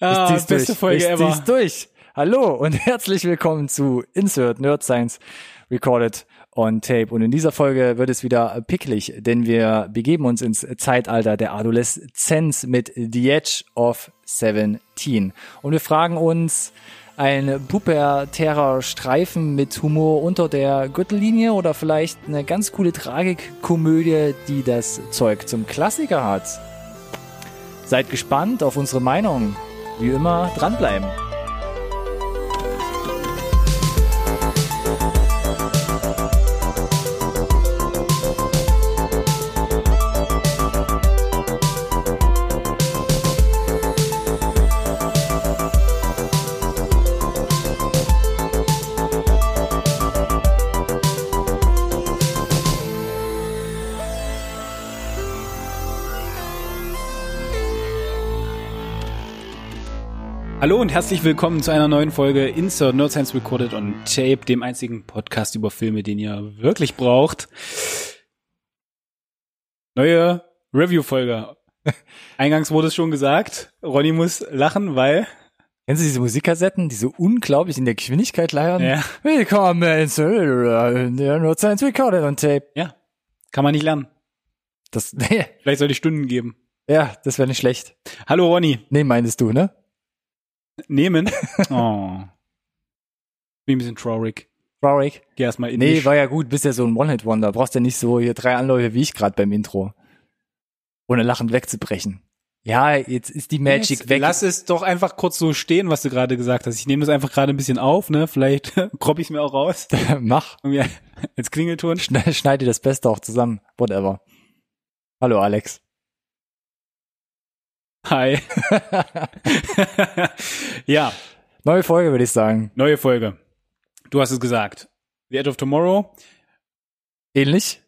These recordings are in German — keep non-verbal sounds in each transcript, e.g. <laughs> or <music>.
ah, dies beste durch? Folge ist ever. dies durch? Hallo und <laughs> herzlich willkommen zu Insert Nerd Science Recorded on Tape. Und in dieser Folge wird es wieder picklig, denn wir begeben uns ins Zeitalter der Adoleszenz mit The Edge of 17. Und wir fragen uns, ein pubertärer Streifen mit Humor unter der Gürtellinie oder vielleicht eine ganz coole Tragikkomödie, die das Zeug zum Klassiker hat? Seid gespannt auf unsere Meinung. Wie immer, dranbleiben. Hallo und herzlich willkommen zu einer neuen Folge Insert Nerd Science Recorded on Tape, dem einzigen Podcast über Filme, den ihr wirklich braucht. Neue Review-Folge. <laughs> Eingangs wurde es schon gesagt, Ronny muss lachen, weil Kennen Sie diese Musikkassetten, die so unglaublich in der Geschwindigkeit leiern? Ja. Willkommen zu Nerd Science Recorded on Tape. ja, kann man nicht lernen. Das, <laughs> nee, Vielleicht soll ich Stunden geben. ja, das wäre nicht schlecht. Hallo Ronny, Nee, meintest du, ne? Nehmen. <laughs> Oh. Bin ein bisschen traurig. Traurig. Geh erstmal in Nee, war ja gut, bist ja so ein One-Hit-Wonder. Brauchst ja nicht so hier drei Anläufe wie ich gerade beim Intro. Ohne lachend wegzubrechen. Ja, jetzt ist die Magic Jetzt weg. Lass es doch einfach kurz so stehen, was du gerade gesagt hast. Ich nehme das einfach gerade ein bisschen auf, ne? Vielleicht <laughs> kropp ich es mir auch raus. <laughs> Mach. Als Klingelton. Schneid, schneide das Beste auch zusammen. Whatever. Hallo, Alex. Hi. <laughs> ja, Neue Folge, würde ich sagen. neue Folge. Du hast es gesagt. The Edge of Tomorrow. Ähnlich?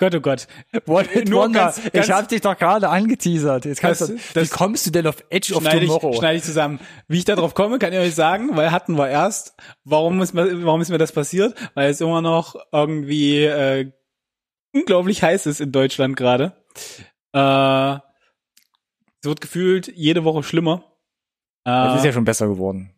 Gott, oh Gott. One-Hit Nur Wonder. ganz- ganz- ich hab dich doch gerade angeteasert. Jetzt kannst Das- du, das- wie kommst du denn auf Edge of Schneide Tomorrow? ich, schneide ich zusammen. Wie ich da drauf komme, kann ich euch sagen, weil hatten wir erst. Warum ist mir, warum ist mir das passiert? Weil es immer noch irgendwie äh, unglaublich heiß ist in Deutschland gerade. Äh, wird gefühlt jede Woche schlimmer. Das ist Äh, ja schon besser geworden.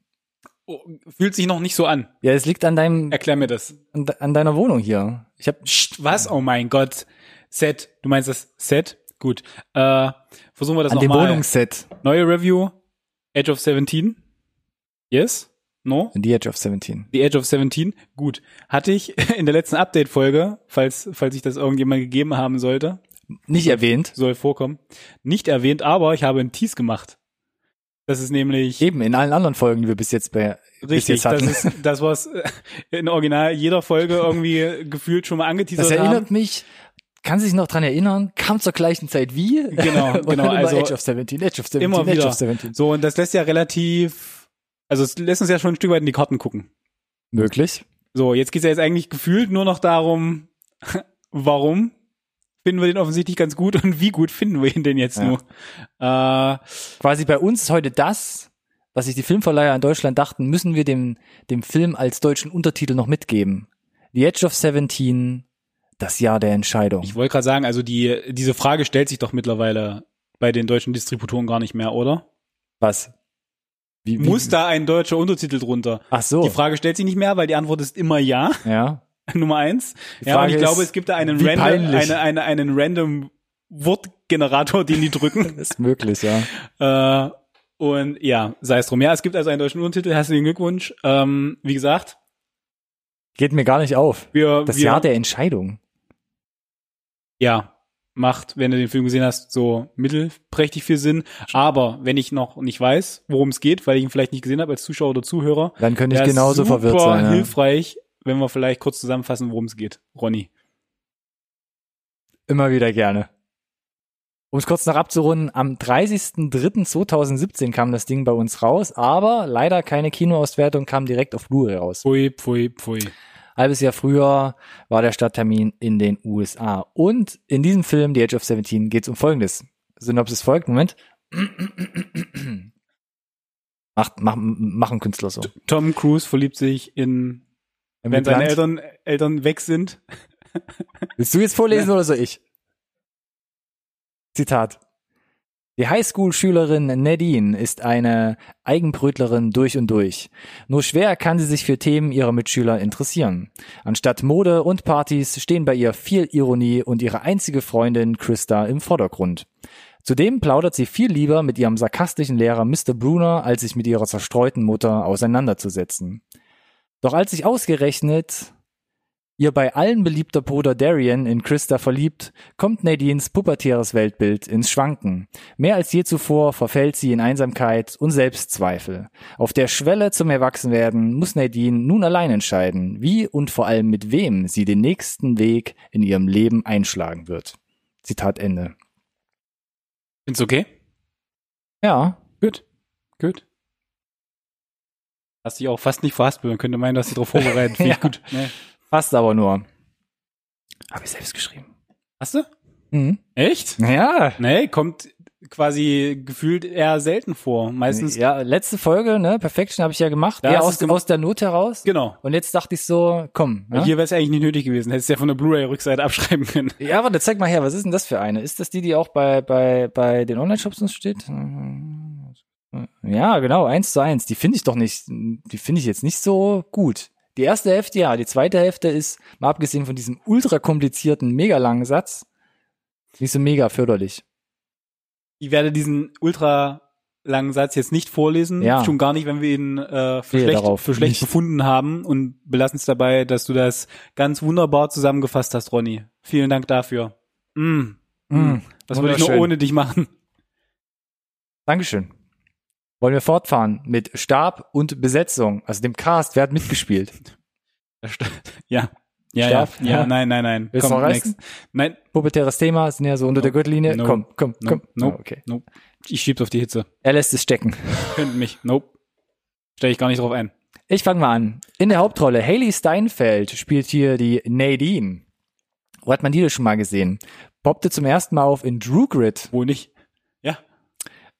fühlt sich noch nicht so an. Ja, es liegt an deinem, Erklär mir das. an, an deiner Wohnung hier. Ich hab, Psst, was? Oh mein Gott. Set. Du meinst das Set? Gut. Äh, versuchen wir das an dem nochmal. Wohnungsset. Neue Review. Edge of 17. Yes? No? The Edge of 17. The Edge of 17. Gut. Hatte ich <laughs> in der letzten Update-Folge, falls, falls ich das irgendjemand gegeben haben sollte, Nicht erwähnt. soll vorkommen, nicht erwähnt, aber ich habe einen Tease gemacht. Das ist nämlich Eben, in allen anderen Folgen, die wir bis jetzt bei, bis richtig, jetzt hatten. das ist das, was in Original jeder Folge irgendwie gefühlt schon mal angeteasert Das erinnert haben. mich, kann sich noch dran erinnern, kam zur gleichen Zeit wie. Genau, <laughs> genau, also Edge of 17, Edge of 17, Immer wieder. of 17. So, und das lässt ja relativ, also es lässt uns ja schon ein Stück weit in die Karten gucken. Möglich. So, jetzt geht's ja jetzt eigentlich gefühlt nur noch darum, <laughs> warum finden wir den offensichtlich ganz gut und wie gut finden wir ihn denn jetzt Ja. nur? Äh, Quasi bei uns ist heute das, was sich die Filmverleiher in Deutschland dachten, müssen wir dem, dem Film als deutschen Untertitel noch mitgeben. The Edge of 17, das Jahr der Entscheidung. ich wollte gerade sagen, also die diese Frage stellt sich doch mittlerweile bei den deutschen Distributoren gar nicht mehr, oder? was? Wie, wie, Muss da ein deutscher Untertitel drunter? Ach so. Die Frage stellt sich nicht mehr, weil die Antwort ist immer ja. ja. <laughs> Nummer eins. Die Ja, und ich glaube, ist, es gibt da einen random, eine, eine, einen random Wortgenerator, den die drücken. <laughs> Ist möglich, ja. Äh, und ja, sei es drum. Ja, es gibt also einen deutschen Untertitel. Herzlichen Glückwunsch. Ähm, wie gesagt, Geht mir gar nicht auf. wir, Das wir Jahr der Entscheidung. ja macht, wenn du den Film gesehen hast, so mittelprächtig viel Sinn. Aber wenn ich noch nicht weiß, worum es geht, weil ich ihn vielleicht nicht gesehen habe als Zuschauer oder Zuhörer, Dann könnte ich genauso verwirrt sein. Ja. hilfreich, wenn wir vielleicht kurz zusammenfassen, worum es geht. Ronny. Immer wieder gerne. Um es kurz noch abzurunden, am 30.03.2017 kam das Ding bei uns raus, aber leider keine Kinoauswertung, kam direkt auf Blu-ray raus. Pfui, pfui, pfui. Halbes Jahr früher war der Starttermin in den USA. Und in diesem Film, The Age of 17, geht es um Folgendes. Synopsis folgt, Moment. Macht, mach, mach ein Künstler so. Tom Cruise verliebt sich in, wenn seine Immigrant. Eltern, Eltern weg sind. <laughs> Willst du jetzt vorlesen oder soll ich? Zitat. Die Highschool-Schülerin Nadine ist eine Eigenbrötlerin durch und durch. Nur schwer kann sie sich für Themen ihrer Mitschüler interessieren. Anstatt Mode und Partys stehen bei ihr viel Ironie und ihre einzige Freundin Christa im Vordergrund. Zudem plaudert sie viel lieber mit ihrem sarkastischen Lehrer Mr. Bruner, als sich mit ihrer zerstreuten Mutter auseinanderzusetzen. Doch als sich ausgerechnet ihr bei allen beliebter Bruder Darian in Christa verliebt, kommt Nadines pubertäres Weltbild ins Schwanken. Mehr als je zuvor verfällt sie in Einsamkeit und Selbstzweifel. Auf der Schwelle zum Erwachsenwerden muss Nadine nun allein entscheiden, wie und vor allem mit wem sie den nächsten Weg in ihrem Leben einschlagen wird. Zitat Ende. Find's okay? Ja, Gut. Gut. Hast dich auch fast nicht verhaspelt. Man könnte meinen, dass du darauf vorbereitet. Finde <laughs> Ja. gut. Nee. fast aber nur. Habe ich selbst geschrieben. Hast du? Mhm. Echt? Ja. Nee, kommt quasi gefühlt eher selten vor. Meistens, Ja, letzte Folge, ne? Perfection habe ich ja gemacht. Ja, aus, gemacht. aus der Not heraus. genau. Und jetzt dachte ich so, komm. Ja, Hier wäre es eigentlich nicht nötig gewesen. Hättest du ja von der Blu-ray-Rückseite abschreiben können. ja warte, zeig mal her, was ist denn das für eine? Ist das die, die auch bei, bei, bei den Online-Shops uns steht? Ja, genau, eins zu eins. Die finde ich doch nicht, die finde ich jetzt nicht so gut. Die erste Hälfte, ja, die zweite Hälfte ist, mal abgesehen von diesem ultra komplizierten, mega langen Satz, nicht so mega förderlich. Ich werde diesen ultra langen Satz jetzt nicht vorlesen. Ja. Schon gar nicht, wenn wir ihn äh, für schlecht, für schlecht Nicht. befunden haben und belassen es dabei, dass du das ganz wunderbar zusammengefasst hast, Ronny. Vielen Dank dafür. Mm. Mm, Was würde ich nur ohne dich machen? Dankeschön. Wollen wir fortfahren mit Stab und Besetzung, also dem Cast, wer hat mitgespielt? <laughs> Ja. Ja, Stab? ja, ja, nein, nein, nein. Willst reißen? next. Nein, Pubertäres Thema, sind ja so unter der Nope. Gürtellinie. Nope. Komm, komm, komm. nope, nope, Oh, okay. nope. Ich schieb's auf die Hitze. Er lässt es stecken. <laughs> Könnt mich. Nope. Stell ich gar nicht drauf ein. Ich fange mal an. In der Hauptrolle, Haley Steinfeld spielt hier die Nadine. Wo hat man die denn schon mal gesehen? Poppte zum ersten Mal auf in Drew Grid. Wo nicht?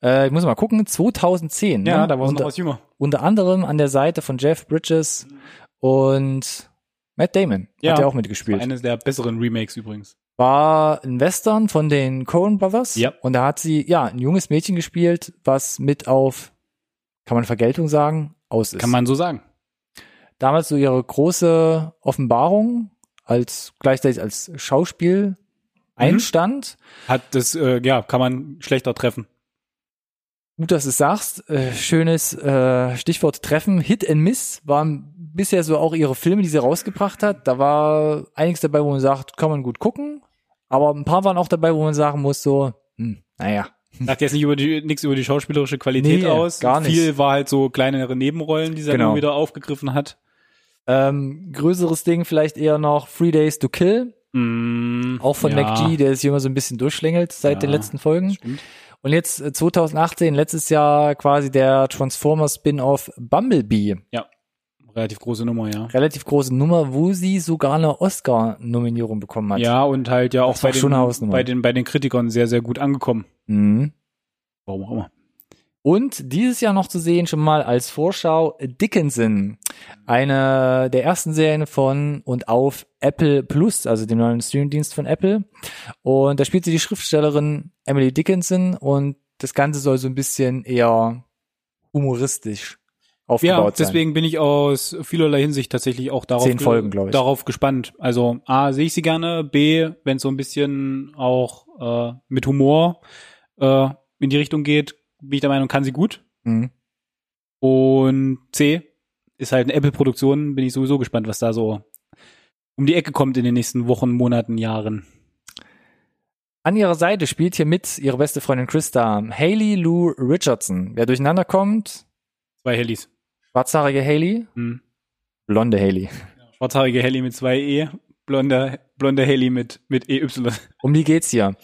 Äh, ich muss mal gucken, 2010. Ja, ne? da war es noch unter, was jünger. unter anderem an der Seite von Jeff Bridges und Matt Damon. Ja. Hat er auch mitgespielt. Eines der besseren Remakes übrigens. war ein Western von den Coen Brothers. Ja. Und da hat sie, ja, ein junges Mädchen gespielt, was mit auf, kann man Vergeltung sagen, aus ist. Kann man so sagen. Damals so ihre große Offenbarung als, gleichzeitig als Schauspiel einstand. Hat das, äh, ja, kann man schlechter treffen. Gut, dass du es sagst. Äh, schönes äh, Stichwort Treffen. Hit and Miss waren bisher so auch ihre Filme, die sie rausgebracht hat. Da war einiges dabei, wo man sagt, kann man gut gucken. Aber ein paar waren auch dabei, wo man sagen muss, so, hm, naja, Sagt jetzt nicht über die, nichts über die schauspielerische Qualität Nee, aus. gar nicht. Viel war halt so kleinere Nebenrollen, die sie Genau. dann wieder aufgegriffen hat. Ähm, größeres Ding vielleicht eher noch Three Days to Kill, Mm, auch von ja, McG, der sich immer so ein bisschen durchschlängelt seit Ja, den letzten Folgen. Stimmt. Und jetzt äh, 2018, letztes Jahr quasi der Transformers Spin-off Bumblebee. Relativ große Nummer, ja. Relativ große Nummer, wo sie sogar eine Oscar-Nominierung bekommen hat. Ja, und halt ja auch bei den, bei, den, bei den Kritikern sehr, sehr gut angekommen. Mhm. Warum auch immer. Und dieses Jahr noch zu sehen, schon mal als Vorschau, Dickinson. Eine der ersten Serien von und auf Apple Plus, also dem neuen Streamingdienst von Apple. Und da spielt sie die Schriftstellerin Emily Dickinson und das Ganze soll so ein bisschen eher humoristisch aufgebaut Ja, sein. deswegen bin ich aus vielerlei Hinsicht tatsächlich auch darauf, Zehn ge- Folgen, glaub ich. darauf gespannt. Also A, sehe ich sie gerne, B, wenn es so ein bisschen auch äh, mit Humor äh, in die Richtung geht, bin ich der Meinung, kann sie gut. Mhm. Und C, ist halt eine Apple-Produktion, bin ich sowieso gespannt, was da so um die Ecke kommt in den nächsten Wochen, Monaten, Jahren. An ihrer Seite spielt hier mit ihre beste Freundin Christa, Haley Lou Richardson. Wer durcheinander kommt, Zwei Hellies. schwarzhaarige Haley, Hm. blonde Haley. Schwarzhaarige Helly mit zwei E, blonde, blonde Helly mit, mit EY. Um die geht's hier.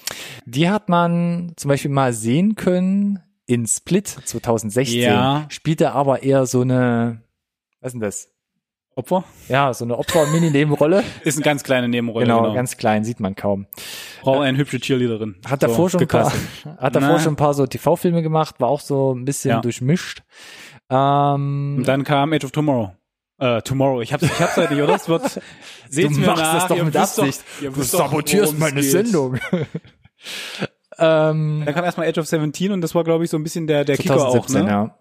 Die hat man zum Beispiel mal sehen können in Split 2016. Ja. Spielte aber eher so eine, was ist denn das? Opfer? Ja, so eine Opfer-Mini-Nebenrolle. <laughs> Ist eine ganz kleine Nebenrolle. genau, ganz klein, sieht man kaum. Braucht eine hübsche Cheerleaderin. Hat davor So, schon ein paar, <laughs> hat davor Na. schon ein paar so TV-Filme gemacht, war auch so ein bisschen Ja. durchmischt. Ähm, Und dann kam Age of Tomorrow. Äh, Tomorrow. Ich hab's, ich hab's halt nicht, oder? Es wird, <laughs> seht's du mir machst nach, das doch mit Absicht. ihr du doch, sabotierst meine geht. Sendung. Ähm, Dann kam erstmal Edge of 17 und das war, glaube ich, so ein bisschen der, der Kicker auch, 2017, ne? ja.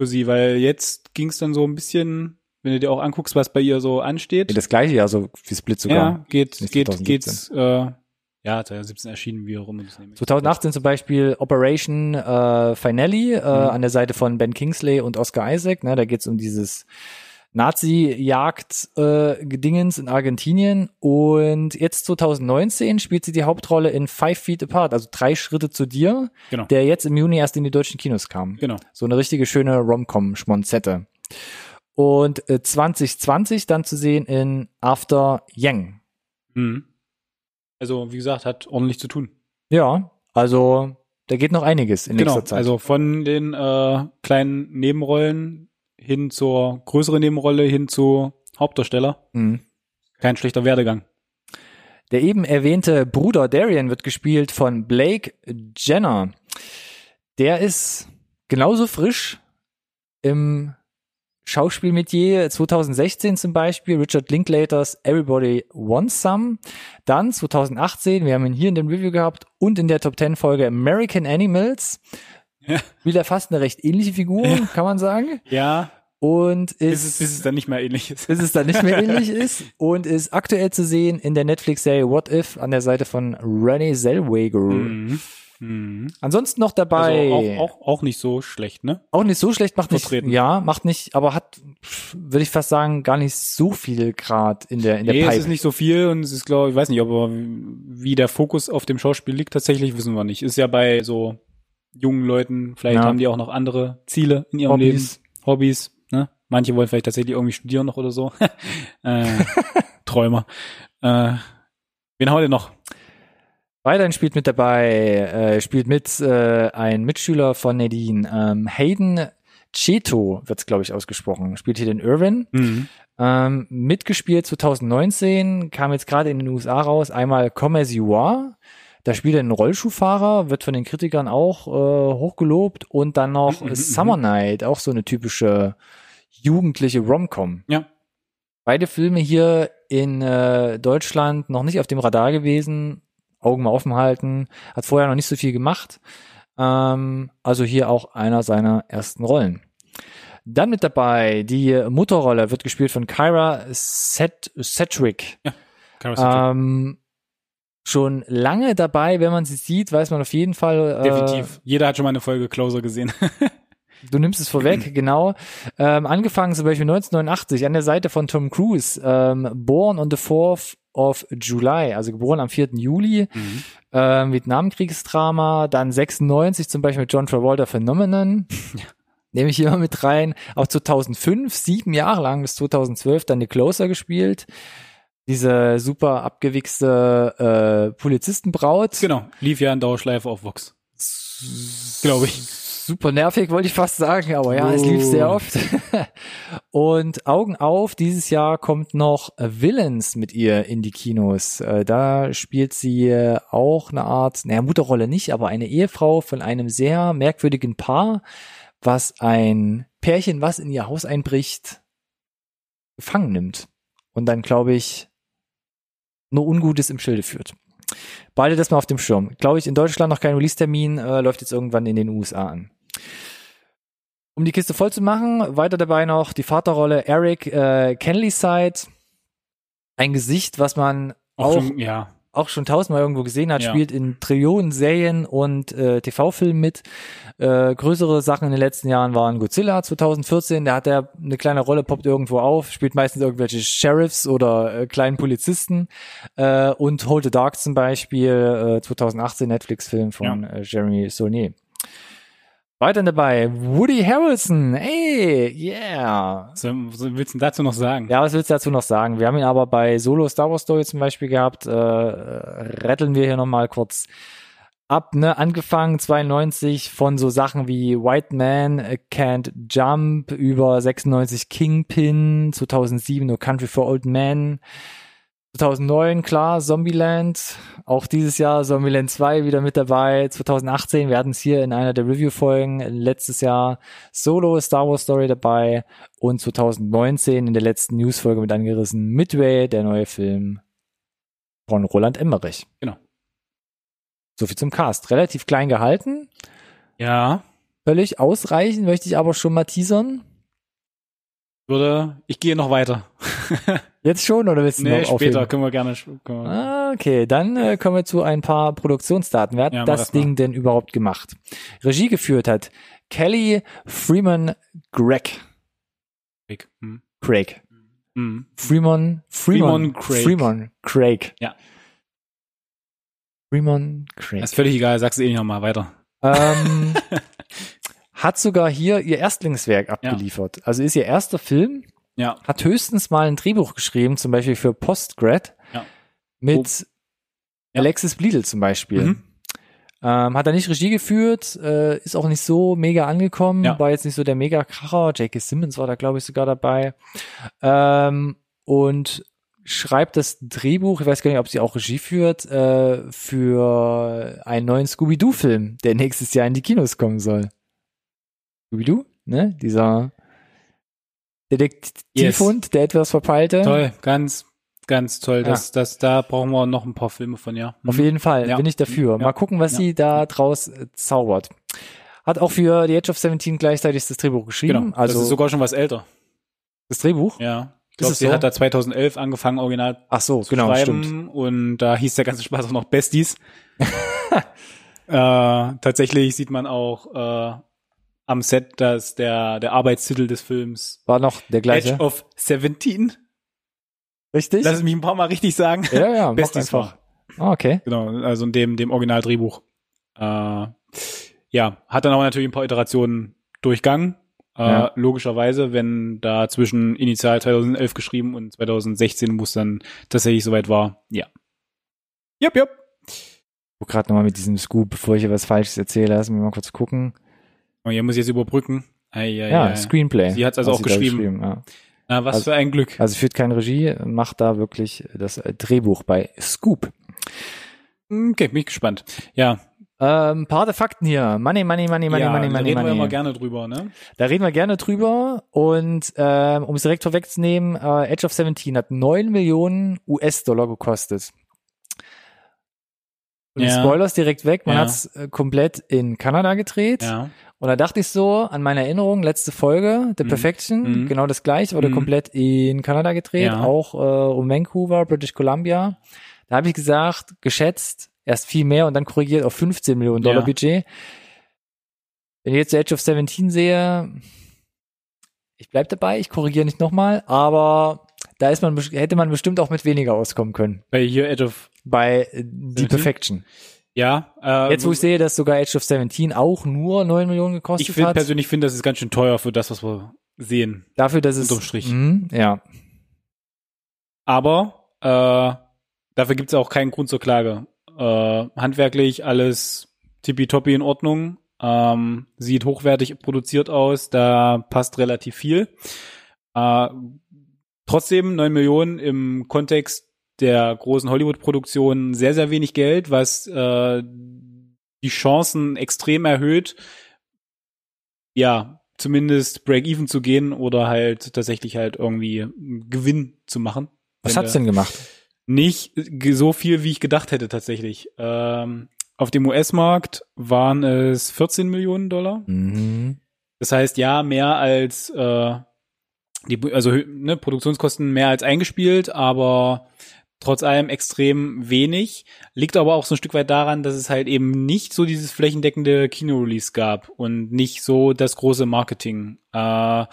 Für sie, weil jetzt ging es dann so ein bisschen, wenn du dir auch anguckst, was bei ihr so ansteht. Das gleiche Jahr, so wie Split sogar. ja, geht, Nicht geht, 2017. geht's, äh, ja, 2017 erschienen, wie nehmen. 2018 zum Beispiel Operation äh, Finale äh, an der Seite von Ben Kingsley und Oscar Isaac. Ne, da geht's um dieses Nazi-Jagd-Gedingens in Argentinien. Und jetzt 2019 spielt sie die Hauptrolle in Five Feet Apart, also drei Schritte zu dir, Genau. der jetzt im Juni erst in die deutschen Kinos kam. Genau. So eine richtige schöne Rom-Com-Schmonzette. Und äh, 2020 dann zu sehen in After Yang. Mhm. Also, wie gesagt, hat ordentlich zu tun. Ja, also da geht noch einiges in Genau. nächster Zeit. Also von den äh, kleinen Nebenrollen hin zur größeren Nebenrolle hin zu Hauptdarsteller. Mhm. Kein schlechter Werdegang. Der eben erwähnte Bruder Darian wird gespielt von Blake Jenner. Der ist genauso frisch im Schauspielmetier 2016 zum Beispiel, Richard Linklaters Everybody Wants Some. Dann 2018, wir haben ihn hier in dem Review gehabt und in der Top 10 Folge American Animals. Ja. Spielt er fast eine recht ähnliche Figur, kann man sagen. Ja, Und bis ist, es, bis es dann nicht mehr ähnlich ist. bis es dann nicht mehr <laughs> ähnlich ist und ist aktuell zu sehen in der Netflix-Serie What If an der Seite von Renee Zellweger. Mhm. Mhm. Ansonsten noch dabei, Also auch, auch, auch nicht so schlecht, ne? auch nicht so schlecht, macht nicht, Vertreten. ja, macht nicht, aber hat, würde ich fast sagen, gar nicht so viel Grad in der, in der Nee, es Pipe. ist nicht so viel und es ist, glaube ich, weiß nicht, aber wie der Fokus auf dem Schauspiel liegt, tatsächlich wissen wir nicht. Ist ja bei so jungen Leuten, vielleicht Ja. haben die auch noch andere Ziele in ihrem Hobbys. Leben, Hobbys, ne? Manche wollen vielleicht tatsächlich irgendwie studieren noch oder so. <laughs> äh, <laughs> Träumer. Äh, wen haben wir denn noch? Weiterhin spielt mit dabei, äh, spielt mit äh, ein Mitschüler von Nadine, ähm, Hayden Cheto wird's glaube ich ausgesprochen, spielt hier den Irwin. Mhm. Ähm, mitgespielt 2019, kam jetzt gerade in den USA raus, einmal Come As You Are, da spielt er einen Rollschuhfahrer, wird von den Kritikern auch äh, hochgelobt und dann noch Mhm, mhm, Summer Night, auch so eine typische jugendliche Romcom. Ja. Beide Filme hier in äh, Deutschland noch nicht auf dem Radar gewesen, Augen mal offen halten, hat vorher noch nicht so viel gemacht. Ähm, also hier auch einer seiner ersten Rollen. Dann mit dabei, die Mutterrolle wird gespielt von Kyra Set Sedgwick. Cara Ähm, schon lange dabei, wenn man sie sieht, weiß man auf jeden Fall. Äh, Definitiv. Jeder hat schon mal eine Folge Closer gesehen. <laughs> Du nimmst es vorweg, <clears throat> genau. Ähm, angefangen zum Beispiel 1989 an der Seite von Tom Cruise, ähm, Born on the 4th of July, also geboren am 4. Juli, Mhm. ähm, Vietnamkriegsdrama, dann 96 zum Beispiel mit John Travolta Phenomenon. <laughs> Nehme ich hier mal mit rein. Auch 2005, sieben Jahre lang bis 2012 dann The Closer gespielt. Diese super abgewichste äh, Polizistenbraut. Genau. Lief ja in Dauerschleife auf Vox. Glaube ich. Super nervig, wollte ich fast sagen, aber ja, es lief sehr Oh. oft. <laughs> Und Augen auf, dieses Jahr kommt noch Villains mit ihr in die Kinos. Äh, Da spielt sie äh, auch eine Art, naja, Mutterrolle nicht, aber eine Ehefrau von einem sehr merkwürdigen Paar, was ein Pärchen, was in ihr Haus einbricht, gefangen nimmt. Und dann, glaube ich, nur Ungutes im Schilde führt. Beide das mal auf dem Schirm. Glaube ich, in Deutschland noch kein Release-Termin, äh, läuft jetzt irgendwann in den USA an. Um die Kiste voll zu machen, weiter dabei noch die Vaterrolle Eric äh, Kenlyside. Ein Gesicht, was man Auch, auch, schon, ja. auch schon tausendmal irgendwo gesehen hat, Ja. spielt in Trillionen Serien und äh, TV-Filmen mit. Äh, größere Sachen in den letzten Jahren waren Godzilla 2014, da hat er eine kleine Rolle, poppt irgendwo auf, spielt meistens irgendwelche Sheriffs oder äh, kleinen Polizisten. Äh, und Hold the Dark zum Beispiel, äh, 2018 Netflix-Film von äh, Jeremy Saulnier. Weiter dabei, Woody Harrelson, hey, yeah. Was willst du dazu noch sagen? Ja, was willst du dazu noch sagen? Wir haben ihn aber bei Solo Star Wars Story zum Beispiel gehabt. Äh, retteln wir hier nochmal kurz ab, ne? Angefangen 92 von so Sachen wie White Man Can't Jump über 96 Kingpin, 2007 No Country for Old Men, 2009 klar Zombieland, auch dieses Jahr Zombieland 2 wieder mit dabei, 2018, wir hatten es hier in einer der Review-Folgen, letztes Jahr Solo Star Wars Story dabei und 2019 in der letzten News-Folge mit angerissen Midway, der neue Film von Roland Emmerich. Genau. So viel zum Cast. Relativ klein gehalten. Ja. Völlig ausreichend, möchte ich aber schon mal teasern. Würde, ich gehe noch weiter. <laughs> Jetzt schon oder willst du nee, noch später aufheben? können wir gerne. Können wir, Ah, okay, dann äh, kommen wir zu ein paar Produktionsdaten. Wer hat Ja, das das. Ding denn überhaupt gemacht? Regie geführt hat Kelly Freeman Gregg. Craig. Hm. Craig. Hm. Freeman, Freeman, Freeman Craig. Freeman Craig. Ja. Freeman Craig. Das ist völlig egal, sag's eh nicht nochmal weiter. Ähm, <laughs> hat sogar hier ihr Erstlingswerk abgeliefert. Also ist ihr erster Film, Ja. hat höchstens mal ein Drehbuch geschrieben, zum Beispiel für Postgrad, Ja. mit Ja. Alexis Bledel zum Beispiel. Mhm. Ähm, hat er nicht Regie geführt, äh, ist auch nicht so mega angekommen, Ja. war jetzt nicht so der Mega-Kracher. J.K. Simmons war da, glaube ich, sogar dabei. Ähm, und schreibt das Drehbuch, ich weiß gar nicht, ob sie auch Regie führt, äh, für einen neuen Scooby-Doo-Film, der <laughs> nächstes Jahr in die Kinos kommen soll. Scooby-Doo, ne? Dieser Detektivhund, der etwas verpeilte. Toll, ganz, ganz toll. Das, das, da brauchen wir noch ein paar Filme von, ja. Auf Mhm. jeden Fall Ja. bin ich dafür. Ja. Mal gucken, was Ja. sie da draus äh, zaubert. Hat auch für The Edge of 17 gleichzeitig das Drehbuch geschrieben. Genau. Also das ist sogar schon was älter. das Drehbuch. Ja. Ich Ist glaube, sie so? hat da 2011 angefangen, original Ach so, zu genau, schreiben. stimmt. Und da hieß der ganze Spaß auch noch Besties. <laughs> äh, tatsächlich sieht man auch äh, am Set, dass der, der Arbeitstitel des Films War noch der gleiche. Edge of 17. Richtig? Lass es mich ein paar Mal richtig sagen. ja, ja, <laughs> mach Besties einfach. Ah, okay. Genau, also in dem, dem Originaldrehbuch. Äh, ja, hat dann aber natürlich ein paar Iterationen durchgangen. Äh, Ja. Logischerweise, wenn da zwischen initial 2011 geschrieben und 2016, wo es dann tatsächlich soweit war. Ja. Jupp, jupp. Ich guck gerade nochmal mit diesem Scoop, bevor ich hier was Falsches erzähle. Lass mich mal kurz gucken. Und hier muss ich jetzt überbrücken. Ei, ei, Ja, ei. Screenplay. Sie hat's also hat auch da geschrieben. ja. Na, was Also- für ein Glück. Also führt keine Regie, macht da wirklich das äh, Drehbuch bei Scoop. Okay, bin ich gespannt. Ja, Ähm, paar der Fakten hier. Money, money, money, money, ja money, da money, reden wir money. immer gerne drüber, ne? Da reden wir gerne drüber. Und ähm, um es direkt vorwegzunehmen, äh, Edge of 17 hat 9 Millionen US-Dollar gekostet. Und Ja. Spoilers direkt weg, man Ja. hat's äh, komplett in Kanada gedreht. Ja. Und da dachte ich so an meine Erinnerung, letzte Folge, The Mhm. Perfection, Mhm. genau das gleiche, wurde Mhm. komplett in Kanada gedreht, Ja. auch äh, um Vancouver, British Columbia. Da habe ich gesagt, geschätzt, erst viel mehr und dann korrigiert auf 15 Millionen Dollar Ja. Budget. Wenn ich jetzt Edge of 17 sehe, ich bleib dabei, ich korrigiere nicht nochmal, aber da ist man, hätte man bestimmt auch mit weniger auskommen können. Bei hier Edge of, Bei äh, The 17? Perfection. Ja. Äh, Jetzt, wo ich sehe, dass sogar Edge of 17 auch nur 9 Millionen gekostet ich find, hat. persönlich finde, das ist ganz schön teuer für das, was wir sehen. Dafür, dass es. Unterm Strich. Mhm, ja. Aber äh, dafür gibt es auch keinen Grund zur Klage. Äh, handwerklich alles tippitoppi in Ordnung. Ähm, sieht hochwertig produziert aus, da passt relativ viel. Äh, trotzdem 9 Millionen im Kontext der großen Hollywood-Produktionen sehr, sehr wenig Geld, was äh, die Chancen extrem erhöht, ja, zumindest Break-Even zu gehen oder halt tatsächlich halt irgendwie einen Gewinn zu machen. Was hat's denn gemacht? Nicht so viel, wie ich gedacht hätte tatsächlich. Ähm, auf dem US-Markt waren es 14 Millionen Dollar. Mhm. Das heißt, ja, mehr als äh, die, also ne, Produktionskosten mehr als eingespielt, aber trotz allem extrem wenig. Liegt aber auch so ein Stück weit daran, dass es halt eben nicht so dieses flächendeckende Kino-Release gab und nicht so das große Marketing. Äh,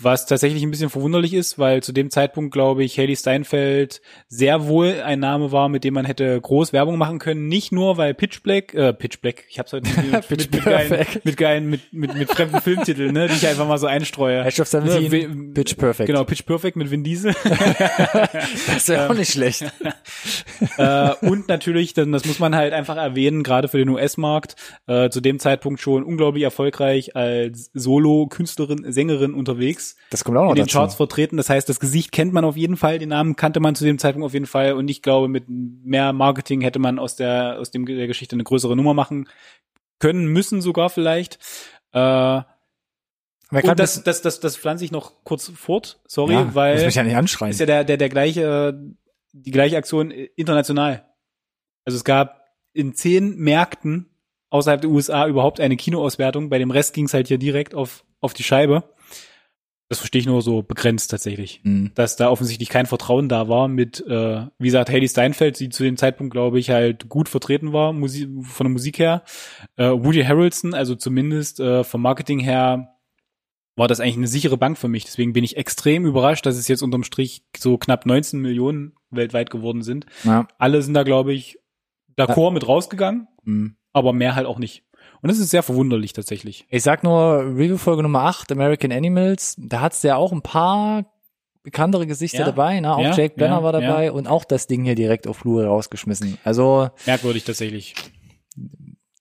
was tatsächlich ein bisschen verwunderlich ist, weil zu dem Zeitpunkt, glaube ich, Haley Steinfeld sehr wohl ein Name war, mit dem man hätte groß Werbung machen können. Nicht nur, weil Pitch Black, äh, Pitch Black, ich hab's heute <laughs> mit, Pitch mit, mit, geilen, mit geilen, mit, mit, mit fremden Filmtiteln, ne, die ich einfach mal so einstreue. Edge of 17, Ne, Pitch Perfect. Genau, Pitch Perfect mit Vin Diesel. <laughs> <laughs> Das wäre auch nicht schlecht. äh, und natürlich, dann, das muss man halt einfach erwähnen, gerade für den US-Markt, äh, zu dem Zeitpunkt schon unglaublich erfolgreich als Solo-Künstlerin, Sängerin unterwegs. Das kommt auch noch in den dazu. Charts vertreten. Das heißt, das Gesicht kennt man auf jeden Fall, den Namen kannte man zu dem Zeitpunkt auf jeden Fall. Und ich glaube, mit mehr Marketing hätte man aus der aus dem der Geschichte eine größere Nummer machen können, müssen sogar vielleicht. Äh, und das, das, das, das pflanze ich noch kurz fort, sorry, ja, muss weil mich ja nicht anschreien. ist ja der, der, der gleiche, die gleiche Aktion international. Also es gab in zehn Märkten außerhalb der USA überhaupt eine Kinoauswertung. Bei dem Rest ging es halt hier direkt auf, auf die Scheibe. Das verstehe ich nur so begrenzt tatsächlich. Mhm. Dass da offensichtlich kein Vertrauen da war mit, äh, wie gesagt, Haley Steinfeld, die zu dem Zeitpunkt, glaube ich, halt gut vertreten war, Musik, von der Musik her. Äh, Woody Harrelson, also zumindest äh, vom Marketing her, war das eigentlich eine sichere Bank für mich. Deswegen bin ich extrem überrascht, dass es jetzt unterm Strich so knapp 19 Millionen weltweit geworden sind. Ja. Alle sind da, glaube ich, d'accord mit rausgegangen, Mhm. aber mehr halt auch nicht. Und das ist sehr verwunderlich tatsächlich. Ich sag nur Review-Folge Nummer 8, American Animals. Da hat's ja auch ein paar bekanntere Gesichter Ja. dabei. Ne? Auch Ja, Jake Brenner ja, war dabei und auch das Ding hier direkt auf Flure rausgeschmissen. Also Merkwürdig tatsächlich.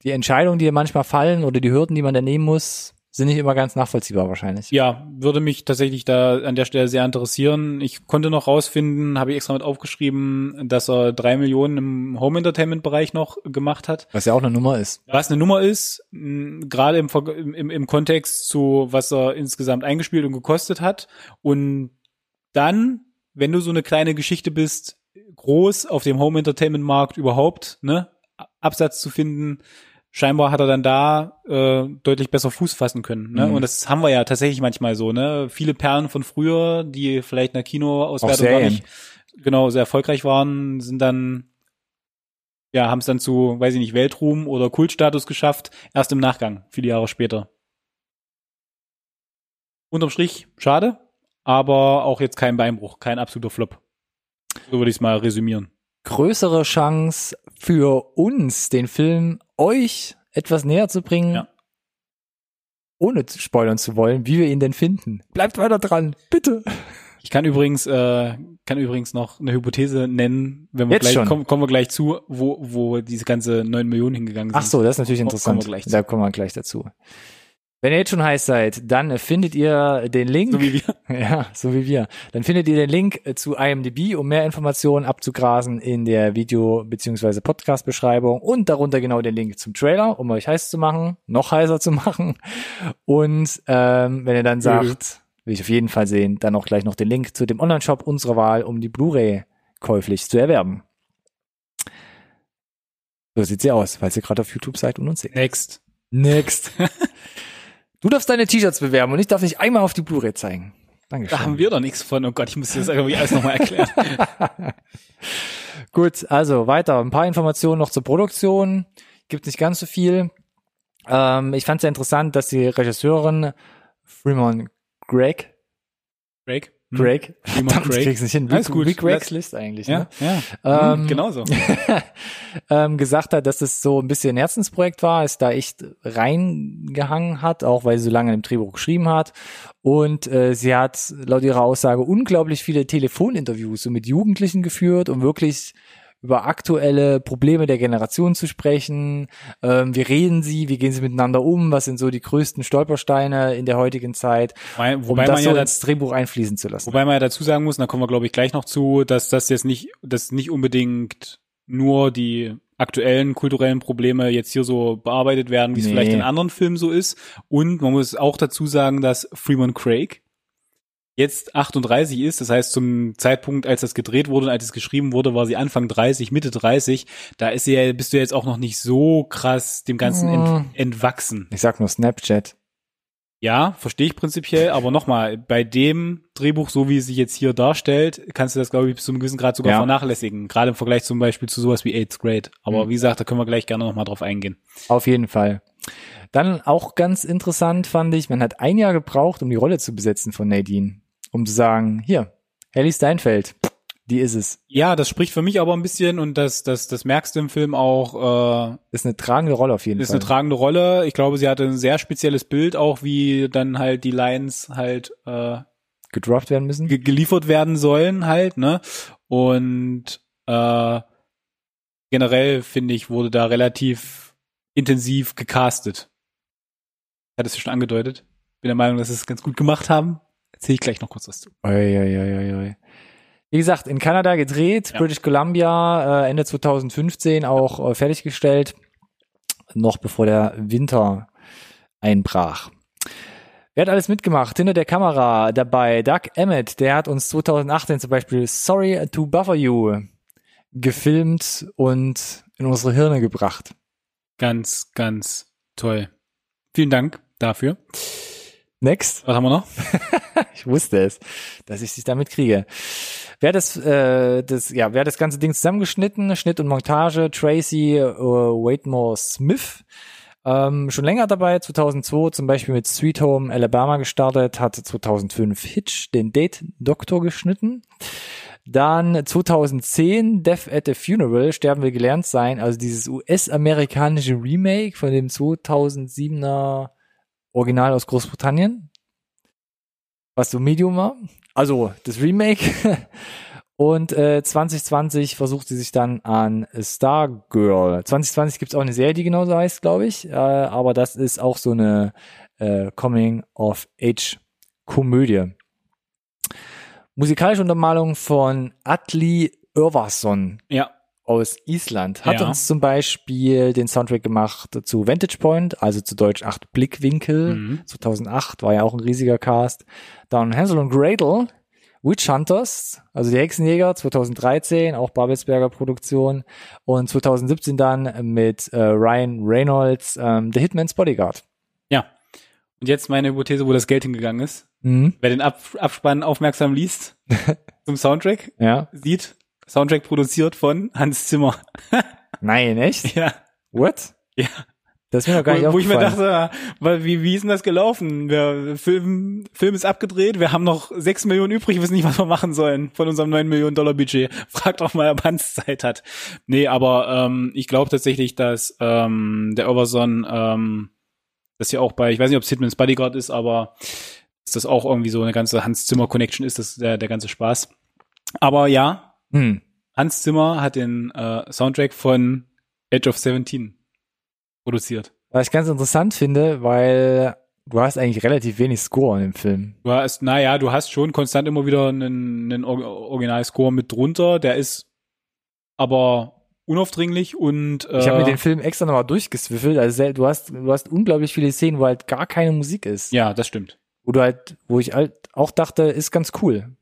die Entscheidungen, die hier manchmal fallen oder die Hürden, die man da nehmen muss, sind nicht immer ganz nachvollziehbar wahrscheinlich. Ja, würde mich tatsächlich da an der Stelle sehr interessieren. Ich konnte noch rausfinden, habe ich extra mit aufgeschrieben, dass er drei Millionen im Home Entertainment Bereich noch gemacht hat. Was ja auch eine Nummer ist. Was eine Nummer ist, gerade im, im, im Kontext zu, was er insgesamt eingespielt und gekostet hat. Und dann, wenn du so eine kleine Geschichte bist, groß auf dem Home Entertainment Markt überhaupt, ne, Absatz zu finden, scheinbar hat er dann da äh, deutlich besser Fuß fassen können. Ne? Mhm. Und das haben wir ja tatsächlich manchmal so, ne? Viele Perlen von früher, die vielleicht in der Kinoauswertung gar nicht genau sehr erfolgreich waren, sind dann ja, haben es dann zu, weiß ich nicht, Weltruhm oder Kultstatus geschafft, erst im Nachgang, viele Jahre später. Unterm Strich, schade, aber auch jetzt kein Beinbruch, kein absoluter Flop. So würde ich es mal resümieren. Größere Chance für uns, den Film euch etwas näher zu bringen, Ja. ohne zu spoilern zu wollen, wie wir ihn denn finden. Bleibt weiter dran, bitte. Ich kann übrigens, äh, kann übrigens noch eine Hypothese nennen, wenn wir Jetzt gleich, kommen, kommen wir gleich zu, wo, wo diese ganze 9 Millionen hingegangen sind. Ach so, das ist natürlich Kommen interessant. wir gleich zu. da kommen wir gleich dazu. Wenn ihr jetzt schon heiß seid, dann findet ihr den Link. So wie wir. <laughs> Ja, so wie wir. Dann findet ihr den Link äh, zu IMDb, um mehr Informationen abzugrasen in der Video- bzw. Podcast-Beschreibung und darunter genau den Link zum Trailer, um euch heiß zu machen, noch heißer zu <laughs> machen. Und ähm, wenn ihr dann sagt, will ich auf jeden Fall sehen, dann auch gleich noch den Link zu dem Online-Shop unserer Wahl, um die Blu-ray käuflich zu erwerben. So sieht sie aus, falls ihr gerade auf YouTube seid und uns seht. Next. Next. <laughs> du darfst deine T-Shirts bewerben und ich darf nicht einmal auf die Blu-ray zeigen. Dankeschön. Da haben wir doch nichts von. Oh Gott, ich muss dir das irgendwie alles nochmal erklären. <laughs> Gut, also weiter. Ein paar Informationen noch zur Produktion. Gibt nicht ganz so viel. Ähm, ich fand es sehr interessant, dass die Regisseurin Fremont Greg, Craig? Hm? Greg, Fremont verdammt, ich Craig. krieg's nicht hin, Alles wie, gut. wie Gregs List eigentlich, Ja, ne? ja. Ähm, Hm, genauso. <laughs> ähm, gesagt hat, dass es so ein bisschen ein Herzensprojekt war, es da echt reingehangen hat, auch weil sie so lange im Drehbuch geschrieben hat. Und äh, sie hat laut ihrer Aussage unglaublich viele Telefoninterviews so mit Jugendlichen geführt, um wirklich über aktuelle Probleme der Generation zu sprechen. Ähm, wie reden sie, wie gehen sie miteinander um, was sind so die größten Stolpersteine in der heutigen Zeit, Wobei, um wobei das man so ja ins Drehbuch einfließen zu lassen. wobei man ja dazu sagen muss, und da kommen wir glaube ich gleich noch zu, dass das jetzt nicht, dass nicht unbedingt nur die aktuellen kulturellen Probleme jetzt hier so bearbeitet werden, wie es Nee. vielleicht in anderen Filmen so ist. Und man muss auch dazu sagen, dass Freeman Craig jetzt 38 ist. Das heißt, zum Zeitpunkt, als das gedreht wurde und als es geschrieben wurde, war sie Anfang 30, Mitte 30. Da ist sie ja, bist du jetzt auch noch nicht so krass dem Ganzen ent, Mm. entwachsen. ich sag nur Snapchat. Ja, verstehe ich prinzipiell, aber nochmal, bei dem Drehbuch, so wie es sich jetzt hier darstellt, kannst du das, glaube ich, bis zu einem gewissen Grad sogar Ja. vernachlässigen. Gerade im Vergleich zum Beispiel zu sowas wie Eighth Grade. Aber Mhm. wie gesagt, da können wir gleich gerne nochmal drauf eingehen. Auf jeden Fall. Dann auch ganz interessant fand ich, man hat ein Jahr gebraucht, um die Rolle zu besetzen von Nadine. Um zu sagen, hier, Ellie Steinfeld, die ist es. Ja, das spricht für mich aber ein bisschen und das, das, das merkst du im Film auch, äh, Ist eine tragende Rolle auf jeden ist Fall. eine tragende Rolle. Ich glaube, sie hatte ein sehr spezielles Bild, auch wie dann halt die Lines halt äh, gedroppt werden müssen. ge geliefert werden sollen halt, ne? Und äh, generell finde ich, wurde da relativ intensiv gecastet. Hat es ja schon angedeutet. Bin der Meinung, dass sie es ganz gut gemacht haben. Erzähle ich gleich noch kurz was zu. Wie gesagt, in Kanada gedreht, Ja. British Columbia, äh, Ende 2015 auch äh, fertiggestellt, noch bevor der Winter einbrach. Wer hat alles mitgemacht? Hinter der Kamera dabei Doug Emmett, der hat uns 2018 zum Beispiel Sorry to Buffer You gefilmt und in unsere Hirne gebracht. Ganz, ganz toll. Vielen Dank dafür. Next. Was haben wir noch? <laughs> Ich wusste es, dass ich dich damit kriege. Wer das, äh, das, ja, wer das ganze Ding zusammengeschnitten, Schnitt und Montage, Tracy äh, Waitmore Smith, ähm, schon länger dabei, 2002 zum Beispiel mit Sweet Home Alabama gestartet, hat 2005 Hitch, den Date Doktor geschnitten. Dann 2010 Death at the Funeral, Sterben will gelernt sein, also dieses US-amerikanische Remake von dem 2007er Original aus Großbritannien, was so Medium war. Also das Remake. <laughs> Und äh, 2020 versucht sie sich dann an Stargirl. 2020 gibt's auch eine Serie, die genauso heißt, glaube ich. Äh, aber das ist auch so eine äh, Coming-of-Age-Komödie. Musikalische Untermalung von Atli Örvarsson Ja. Aus Island hat Ja. uns zum Beispiel den Soundtrack gemacht zu Vantage Point, also zu Deutsch 8 Blickwinkel. Mhm. 2008 war ja auch ein riesiger Cast. Dann Hansel und Gretel, Witch Hunters, also die Hexenjäger 2013, auch Babelsberger Produktion. Und 2017 dann mit äh, Ryan Reynolds, ähm, The Hitman's Bodyguard. Ja. Und jetzt meine Hypothese, wo das Geld hingegangen ist. Mhm. Wer den Ab Abspann aufmerksam liest <laughs> zum Soundtrack, Ja. sieht, Soundtrack produziert von Hans Zimmer. <laughs> Nein, echt? Ja. What? Ja. Das ist mir noch gar nicht wo, wo ich mir dachte, wie, wie ist denn das gelaufen? Wir, Film, Film ist abgedreht, wir haben noch sechs Millionen übrig, wissen nicht, was wir machen sollen von unserem neun Millionen Dollar Budget. <laughs> Fragt doch mal, ob Hans Zeit hat. Nee, aber ähm, ich glaube tatsächlich, dass ähm, der Overson, ähm, das ja auch bei, ich weiß nicht, ob es Hitman's Bodyguard ist, aber dass das auch irgendwie so eine ganze Hans Zimmer Connection ist, das ist der, der ganze Spaß. Aber ja, Hm. Hans Zimmer hat den äh, Soundtrack von Edge of 17 produziert. Was ich ganz interessant finde, weil du hast eigentlich relativ wenig Score in dem Film. Du hast, naja, du hast schon konstant immer wieder einen, einen Or- Originalscore mit drunter. Der ist aber unaufdringlich und äh, Ich habe mir den Film extra nochmal durchgeswiffelt. Also du hast, du hast unglaublich viele Szenen, wo halt gar keine Musik ist. ja, das stimmt. Wo du halt, wo ich halt auch dachte, ist ganz cool.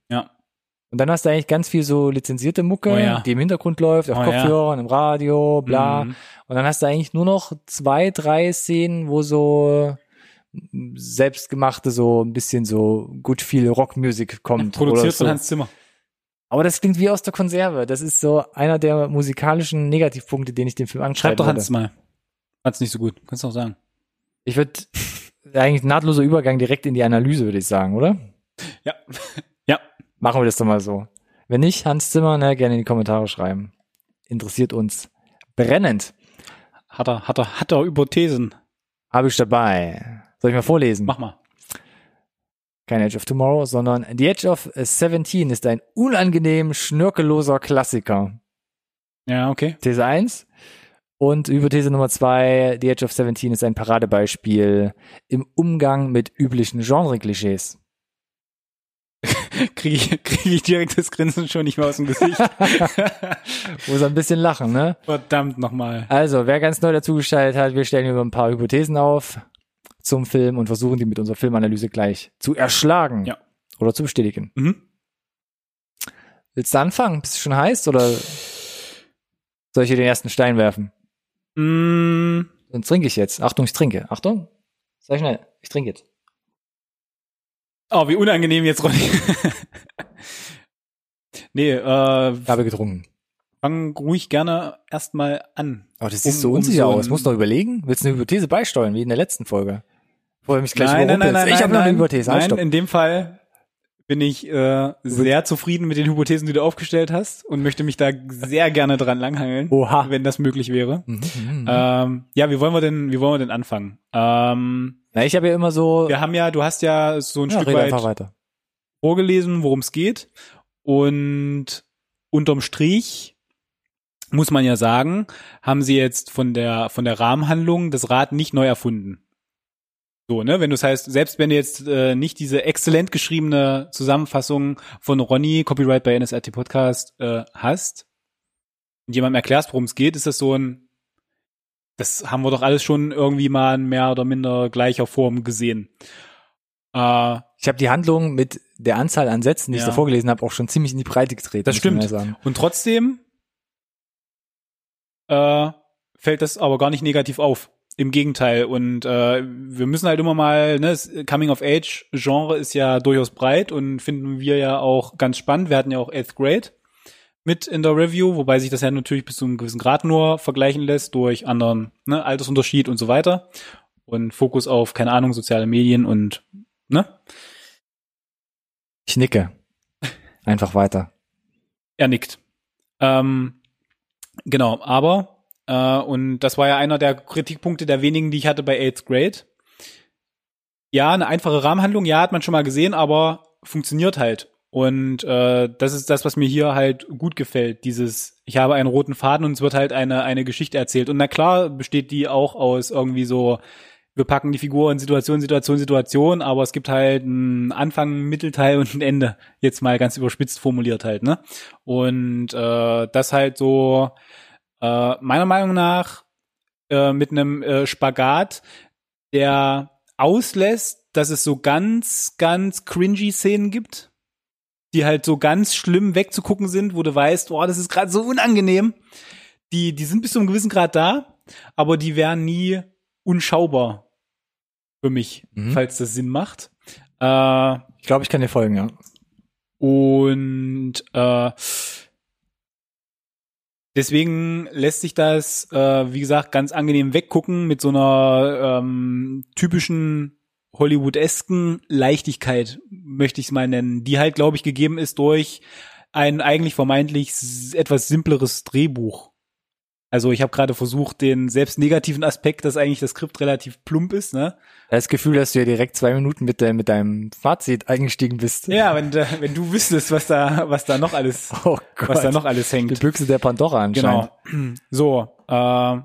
Ja. Und dann hast du eigentlich ganz viel so lizenzierte Mucke, Oh ja. die im Hintergrund läuft, auf Oh ja. Kopfhörern, im Radio, bla. Mhm. Und dann hast du eigentlich nur noch zwei, drei Szenen, wo so selbstgemachte, so ein bisschen so gut viel Rockmusik kommt. oder Produziert so. von Hans Zimmer. Aber das klingt wie aus der Konserve. Das ist so einer der musikalischen Negativpunkte, den ich dem Film Schreib anschreibe. doch Hans mal. Fand's nicht so gut. Kannst du auch sagen. Ich würde <laughs> eigentlich nahtloser Übergang direkt in die Analyse, würde ich sagen, oder? Ja. Machen wir das doch mal so. Wenn nicht, Hans Zimmer, ne, gerne in die Kommentare schreiben. Interessiert uns brennend. Hat er, hat er, hat er Hypothesen. Habe ich dabei. Soll ich mal vorlesen? Mach mal. Kein Edge of Tomorrow, sondern The Edge of 17 ist ein unangenehm schnörkelloser Klassiker. Ja, okay. These 1. Und Hypothese Nummer 2, The Edge of 17 ist ein Paradebeispiel im Umgang mit üblichen Genre-Klischees. Kriege ich, krieg ich direkt das Grinsen schon nicht mehr aus dem Gesicht. <laughs> Muss ein bisschen lachen, ne? Verdammt nochmal. Also, wer ganz neu dazugeschaltet hat, wir stellen hier ein paar Hypothesen auf zum Film und versuchen die mit unserer Filmanalyse gleich zu erschlagen. Ja. Oder zu bestätigen. Mhm. Willst du anfangen? Bist du schon heiß oder soll ich hier den ersten Stein werfen? Mm, Dann trinke ich jetzt. Achtung, ich trinke. Achtung. Sei schnell. Ich trinke jetzt. Oh, wie unangenehm jetzt, Ronny. <laughs> nee, äh, Ich habe getrunken. fang ruhig gerne erstmal an. Aber das Um- sieht so um unsicher so ein- aus. Muss doch überlegen. Willst du eine Hypothese beisteuern, wie in der letzten Folge? Du mich gleich nein, nein, nein, nein, Ich habe noch eine. Hypothese. Halt, Nein, in dem Fall bin ich äh, sehr zufrieden mit den Hypothesen, die du aufgestellt hast und möchte mich da sehr gerne dran langhangeln, Oha. wenn das möglich wäre. Mhm, mhm. Ähm, ja, wie wollen wir denn, wie wollen wir denn anfangen? Ähm, Na, ich habe ja immer so. wir haben ja, du hast ja so ein ja, Stück weit weiter. vorgelesen, worum es geht. Und unterm Strich muss man ja sagen, haben sie jetzt von der, von der Rahmenhandlung das Rad nicht neu erfunden. So, ne, wenn du es heißt, selbst wenn du jetzt äh, nicht diese exzellent geschriebene Zusammenfassung von Ronny, Copyright bei NSRT Podcast, äh, hast und jemandem erklärst, worum es geht, ist das so ein, das haben wir doch alles schon irgendwie mal in mehr oder minder gleicher Form gesehen. Äh, Ich habe die Handlung mit der Anzahl an Sätzen, die ich Ja. da vorgelesen habe, auch schon ziemlich in die Breite getreten. Das stimmt. Und trotzdem äh, fällt das aber gar nicht negativ auf. Im Gegenteil. Und äh, wir müssen halt immer mal, ne, das Coming of Age Genre ist ja durchaus breit und finden wir ja auch ganz spannend. Wir hatten ja auch Eighth Grade mit in der Review, wobei sich das ja natürlich bis zu einem gewissen Grad nur vergleichen lässt durch anderen ne, Altersunterschied und so weiter. Und Fokus auf, keine Ahnung, soziale Medien und ne? Ich nicke. Einfach weiter. Er nickt. Ähm, genau, aber, äh, und das war ja einer der Kritikpunkte der wenigen, die ich hatte bei Eighth Grade. Ja, eine einfache Rahmenhandlung, ja, hat man schon mal gesehen, aber funktioniert halt. Und äh, das ist das, was mir hier halt gut gefällt. Dieses, ich habe einen roten Faden und es wird halt eine, eine Geschichte erzählt. Und na klar besteht die auch aus irgendwie so, wir packen die Figur in Situation, Situation, Situation, aber es gibt halt einen Anfang, Mittelteil und ein Ende. Jetzt mal ganz überspitzt formuliert halt, ne? Und äh, das halt so äh, meiner Meinung nach äh, mit einem äh, Spagat, der auslässt, dass es so ganz, ganz cringy Szenen gibt die halt so ganz schlimm wegzugucken sind, wo du weißt, boah, das ist gerade so unangenehm. Die, die sind bis zu einem gewissen Grad da, aber die wären nie unschaubar für mich, mhm. falls das Sinn macht. Äh, ich glaube, ich kann dir folgen, ja. Und äh, deswegen lässt sich das, äh, wie gesagt, ganz angenehm weggucken mit so einer ähm, typischen Hollywood-esken Leichtigkeit, möchte ich es mal nennen, die halt, glaube ich, gegeben ist durch ein eigentlich vermeintlich etwas simpleres Drehbuch. Also ich habe gerade versucht, den selbst negativen Aspekt, dass eigentlich das Skript relativ plump ist, ne? Das Gefühl, dass du ja direkt zwei Minuten mit, de mit deinem Fazit eingestiegen bist. Ja, wenn, wenn du wüsstest, was da, was da noch alles, <laughs> oh was da noch alles hängt. Die Büchse der Pandora anscheinend. Genau. <clears throat> So, äh,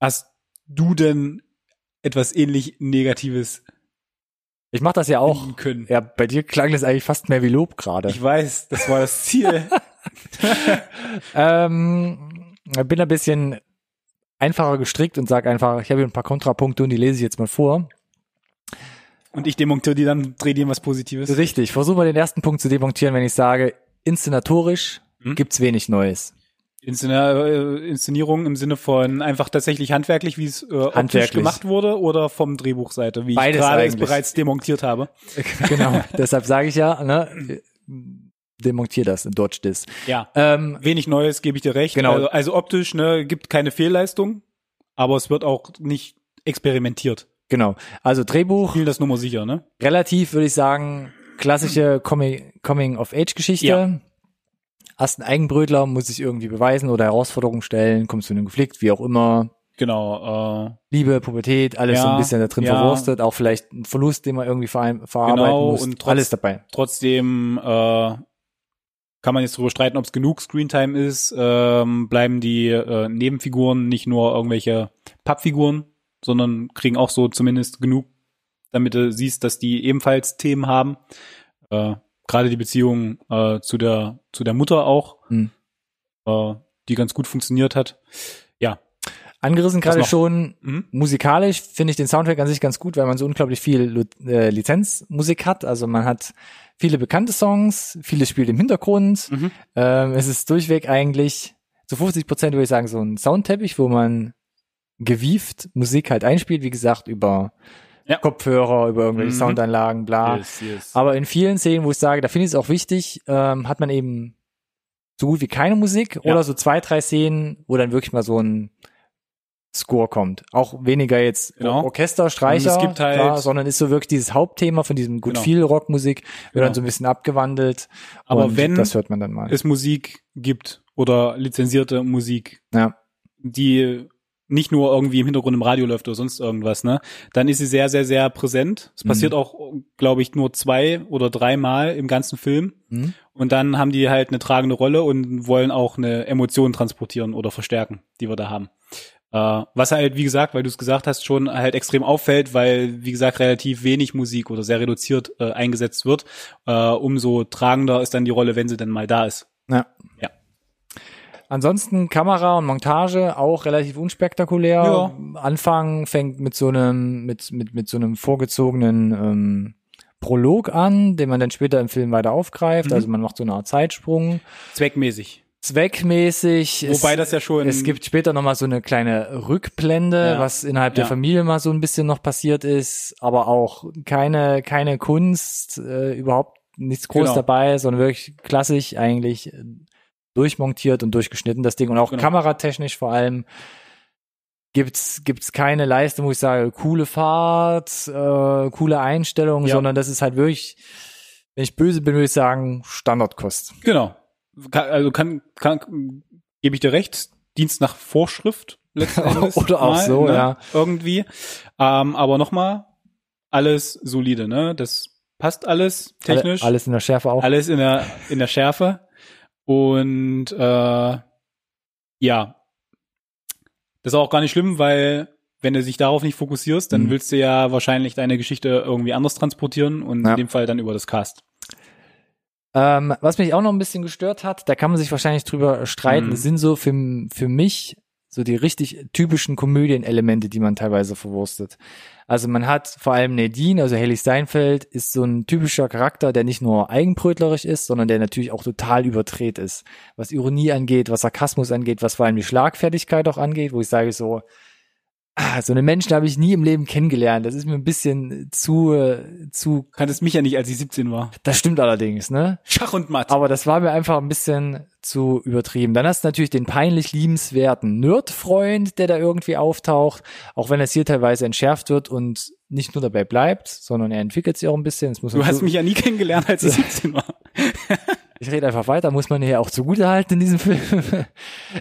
hast du denn etwas ähnlich Negatives ich mach das ja auch. Können. Ja, bei dir klang das eigentlich fast mehr wie Lob gerade. Ich weiß, das war das Ziel. <laughs> ähm, bin ein bisschen einfacher gestrickt und sag einfach, ich habe hier ein paar Kontrapunkte und die lese ich jetzt mal vor. Und ich demontiere die dann, drehe dir was Positives. Richtig, versuche mal den ersten Punkt zu demontieren, wenn ich sage, inszenatorisch hm? gibt's wenig Neues. Äh, Inszenierung im Sinne von einfach tatsächlich handwerklich, wie es äh, optisch gemacht wurde, oder vom Drehbuchseite, wie Beides ich gerade es bereits demontiert habe. <laughs> genau, deshalb sage ich ja, ne, demontier das, dodge das. Ja, ähm, wenig Neues, gebe ich dir recht. Genau. Also, also optisch, ne, gibt keine Fehlleistung, aber es wird auch nicht experimentiert. Genau, also Drehbuch. Viel das Nummer sicher, ne? Relativ, würde ich sagen, klassische Coming-of-Age-Geschichte. Ja hast einen Eigenbrötler, muss sich irgendwie beweisen oder Herausforderungen stellen, kommst du in einen Konflikt, wie auch immer. Genau. Äh, Liebe, Pubertät, alles ja, so ein bisschen da drin ja. verwurstet, auch vielleicht ein Verlust, den man irgendwie ver verarbeiten genau, muss. Und trotz, alles dabei. Trotzdem äh, kann man jetzt darüber streiten, ob es genug Screentime ist. Ähm, bleiben die äh, Nebenfiguren nicht nur irgendwelche Pappfiguren, sondern kriegen auch so zumindest genug, damit du siehst, dass die ebenfalls Themen haben. Äh, gerade die Beziehung äh, zu der zu der Mutter auch, hm. äh, die ganz gut funktioniert hat. Angerissen gerade schon mhm. musikalisch finde ich den Soundtrack an sich ganz gut, weil man so unglaublich viel äh, Lizenzmusik hat. Also man hat viele bekannte Songs, vieles spielt im Hintergrund. Mhm. Ähm, es ist durchweg eigentlich zu 50 Prozent würde ich sagen so ein Soundteppich, wo man gewieft Musik halt einspielt, wie gesagt über ja. Kopfhörer, über irgendwelche mhm. Soundanlagen, bla. Yes, yes. Aber in vielen Szenen, wo ich sage, da finde ich es auch wichtig, ähm, hat man eben so gut wie keine Musik ja. oder so zwei, drei Szenen, wo dann wirklich mal so ein Score kommt. Auch weniger jetzt genau. Orchester, Streicher, es gibt halt klar, sondern ist so wirklich dieses Hauptthema von diesem gut genau. viel Rockmusik, wird genau. dann so ein bisschen abgewandelt. Aber wenn das hört man dann mal. es Musik gibt oder lizenzierte Musik, ja. die nicht nur irgendwie im Hintergrund im Radio läuft oder sonst irgendwas, ne, dann ist sie sehr, sehr, sehr präsent. Es mhm. passiert auch, glaube ich, nur zwei oder dreimal im ganzen Film. Mhm. Und dann haben die halt eine tragende Rolle und wollen auch eine Emotion transportieren oder verstärken, die wir da haben. Äh, was halt, wie gesagt, weil du es gesagt hast, schon halt extrem auffällt, weil, wie gesagt, relativ wenig Musik oder sehr reduziert äh, eingesetzt wird. Äh, umso tragender ist dann die Rolle, wenn sie denn mal da ist. Ja. Ja. Ansonsten Kamera und Montage auch relativ unspektakulär. Ja. Anfang fängt mit so einem mit mit mit so einem vorgezogenen ähm, Prolog an, den man dann später im Film weiter aufgreift. Mhm. Also man macht so eine Art Zeitsprung. Zweckmäßig. Zweckmäßig. Wobei es, das ja schon. es gibt später nochmal so eine kleine Rückblende, Ja. was innerhalb der Ja. Familie mal so ein bisschen noch passiert ist, aber auch keine, keine Kunst, äh, überhaupt nichts groß Genau. dabei, sondern wirklich klassisch eigentlich durchmontiert und durchgeschnitten, das Ding. Und auch Genau. kameratechnisch vor allem gibt's gibt's keine Leistung, wo ich sage, coole Fahrt, äh, coole Einstellung, Ja. sondern das ist halt wirklich, wenn ich böse bin, würde ich sagen, Standardkost. Genau. Also kann, kann, gebe ich dir recht, Dienst nach Vorschrift letzten <laughs> Endes. Oder auch so, ja. Irgendwie. Ähm, aber nochmal, alles solide, ne? Das passt alles technisch. Alle, alles in der Schärfe auch. Alles in der, in der Schärfe. Und äh, ja. Das ist auch gar nicht schlimm, weil wenn du dich darauf nicht fokussierst, dann Mhm. willst du ja wahrscheinlich deine Geschichte irgendwie anders transportieren und Ja. in dem Fall dann über das Cast. Ähm, was mich auch noch ein bisschen gestört hat, da kann man sich wahrscheinlich drüber streiten, Mhm. sind so für, für mich so die richtig typischen Komödienelemente, die man teilweise verwurstet. Also man hat vor allem Nadine, also Haley Steinfeld, ist so ein typischer Charakter, der nicht nur eigenbrötlerisch ist, sondern der natürlich auch total überdreht ist. Was Ironie angeht, was Sarkasmus angeht, was vor allem die Schlagfertigkeit auch angeht, wo ich sage so, ah, so einen Menschen habe ich nie im Leben kennengelernt. Das ist mir ein bisschen zu, äh, zu, Kanntest mich ja nicht, als ich 17 war. das stimmt allerdings, ne? Schach und Matt. Aber das war mir einfach ein bisschen zu übertrieben. Dann hast du natürlich den peinlich liebenswerten Nerd-Freund, der da irgendwie auftaucht, auch wenn es hier teilweise entschärft wird und nicht nur dabei bleibt, sondern er entwickelt sich auch ein bisschen. Das Du hast mich ja nie kennengelernt, als ich <laughs> 17 war. Ich rede einfach weiter, muss man hier auch zugutehalten in diesem Film.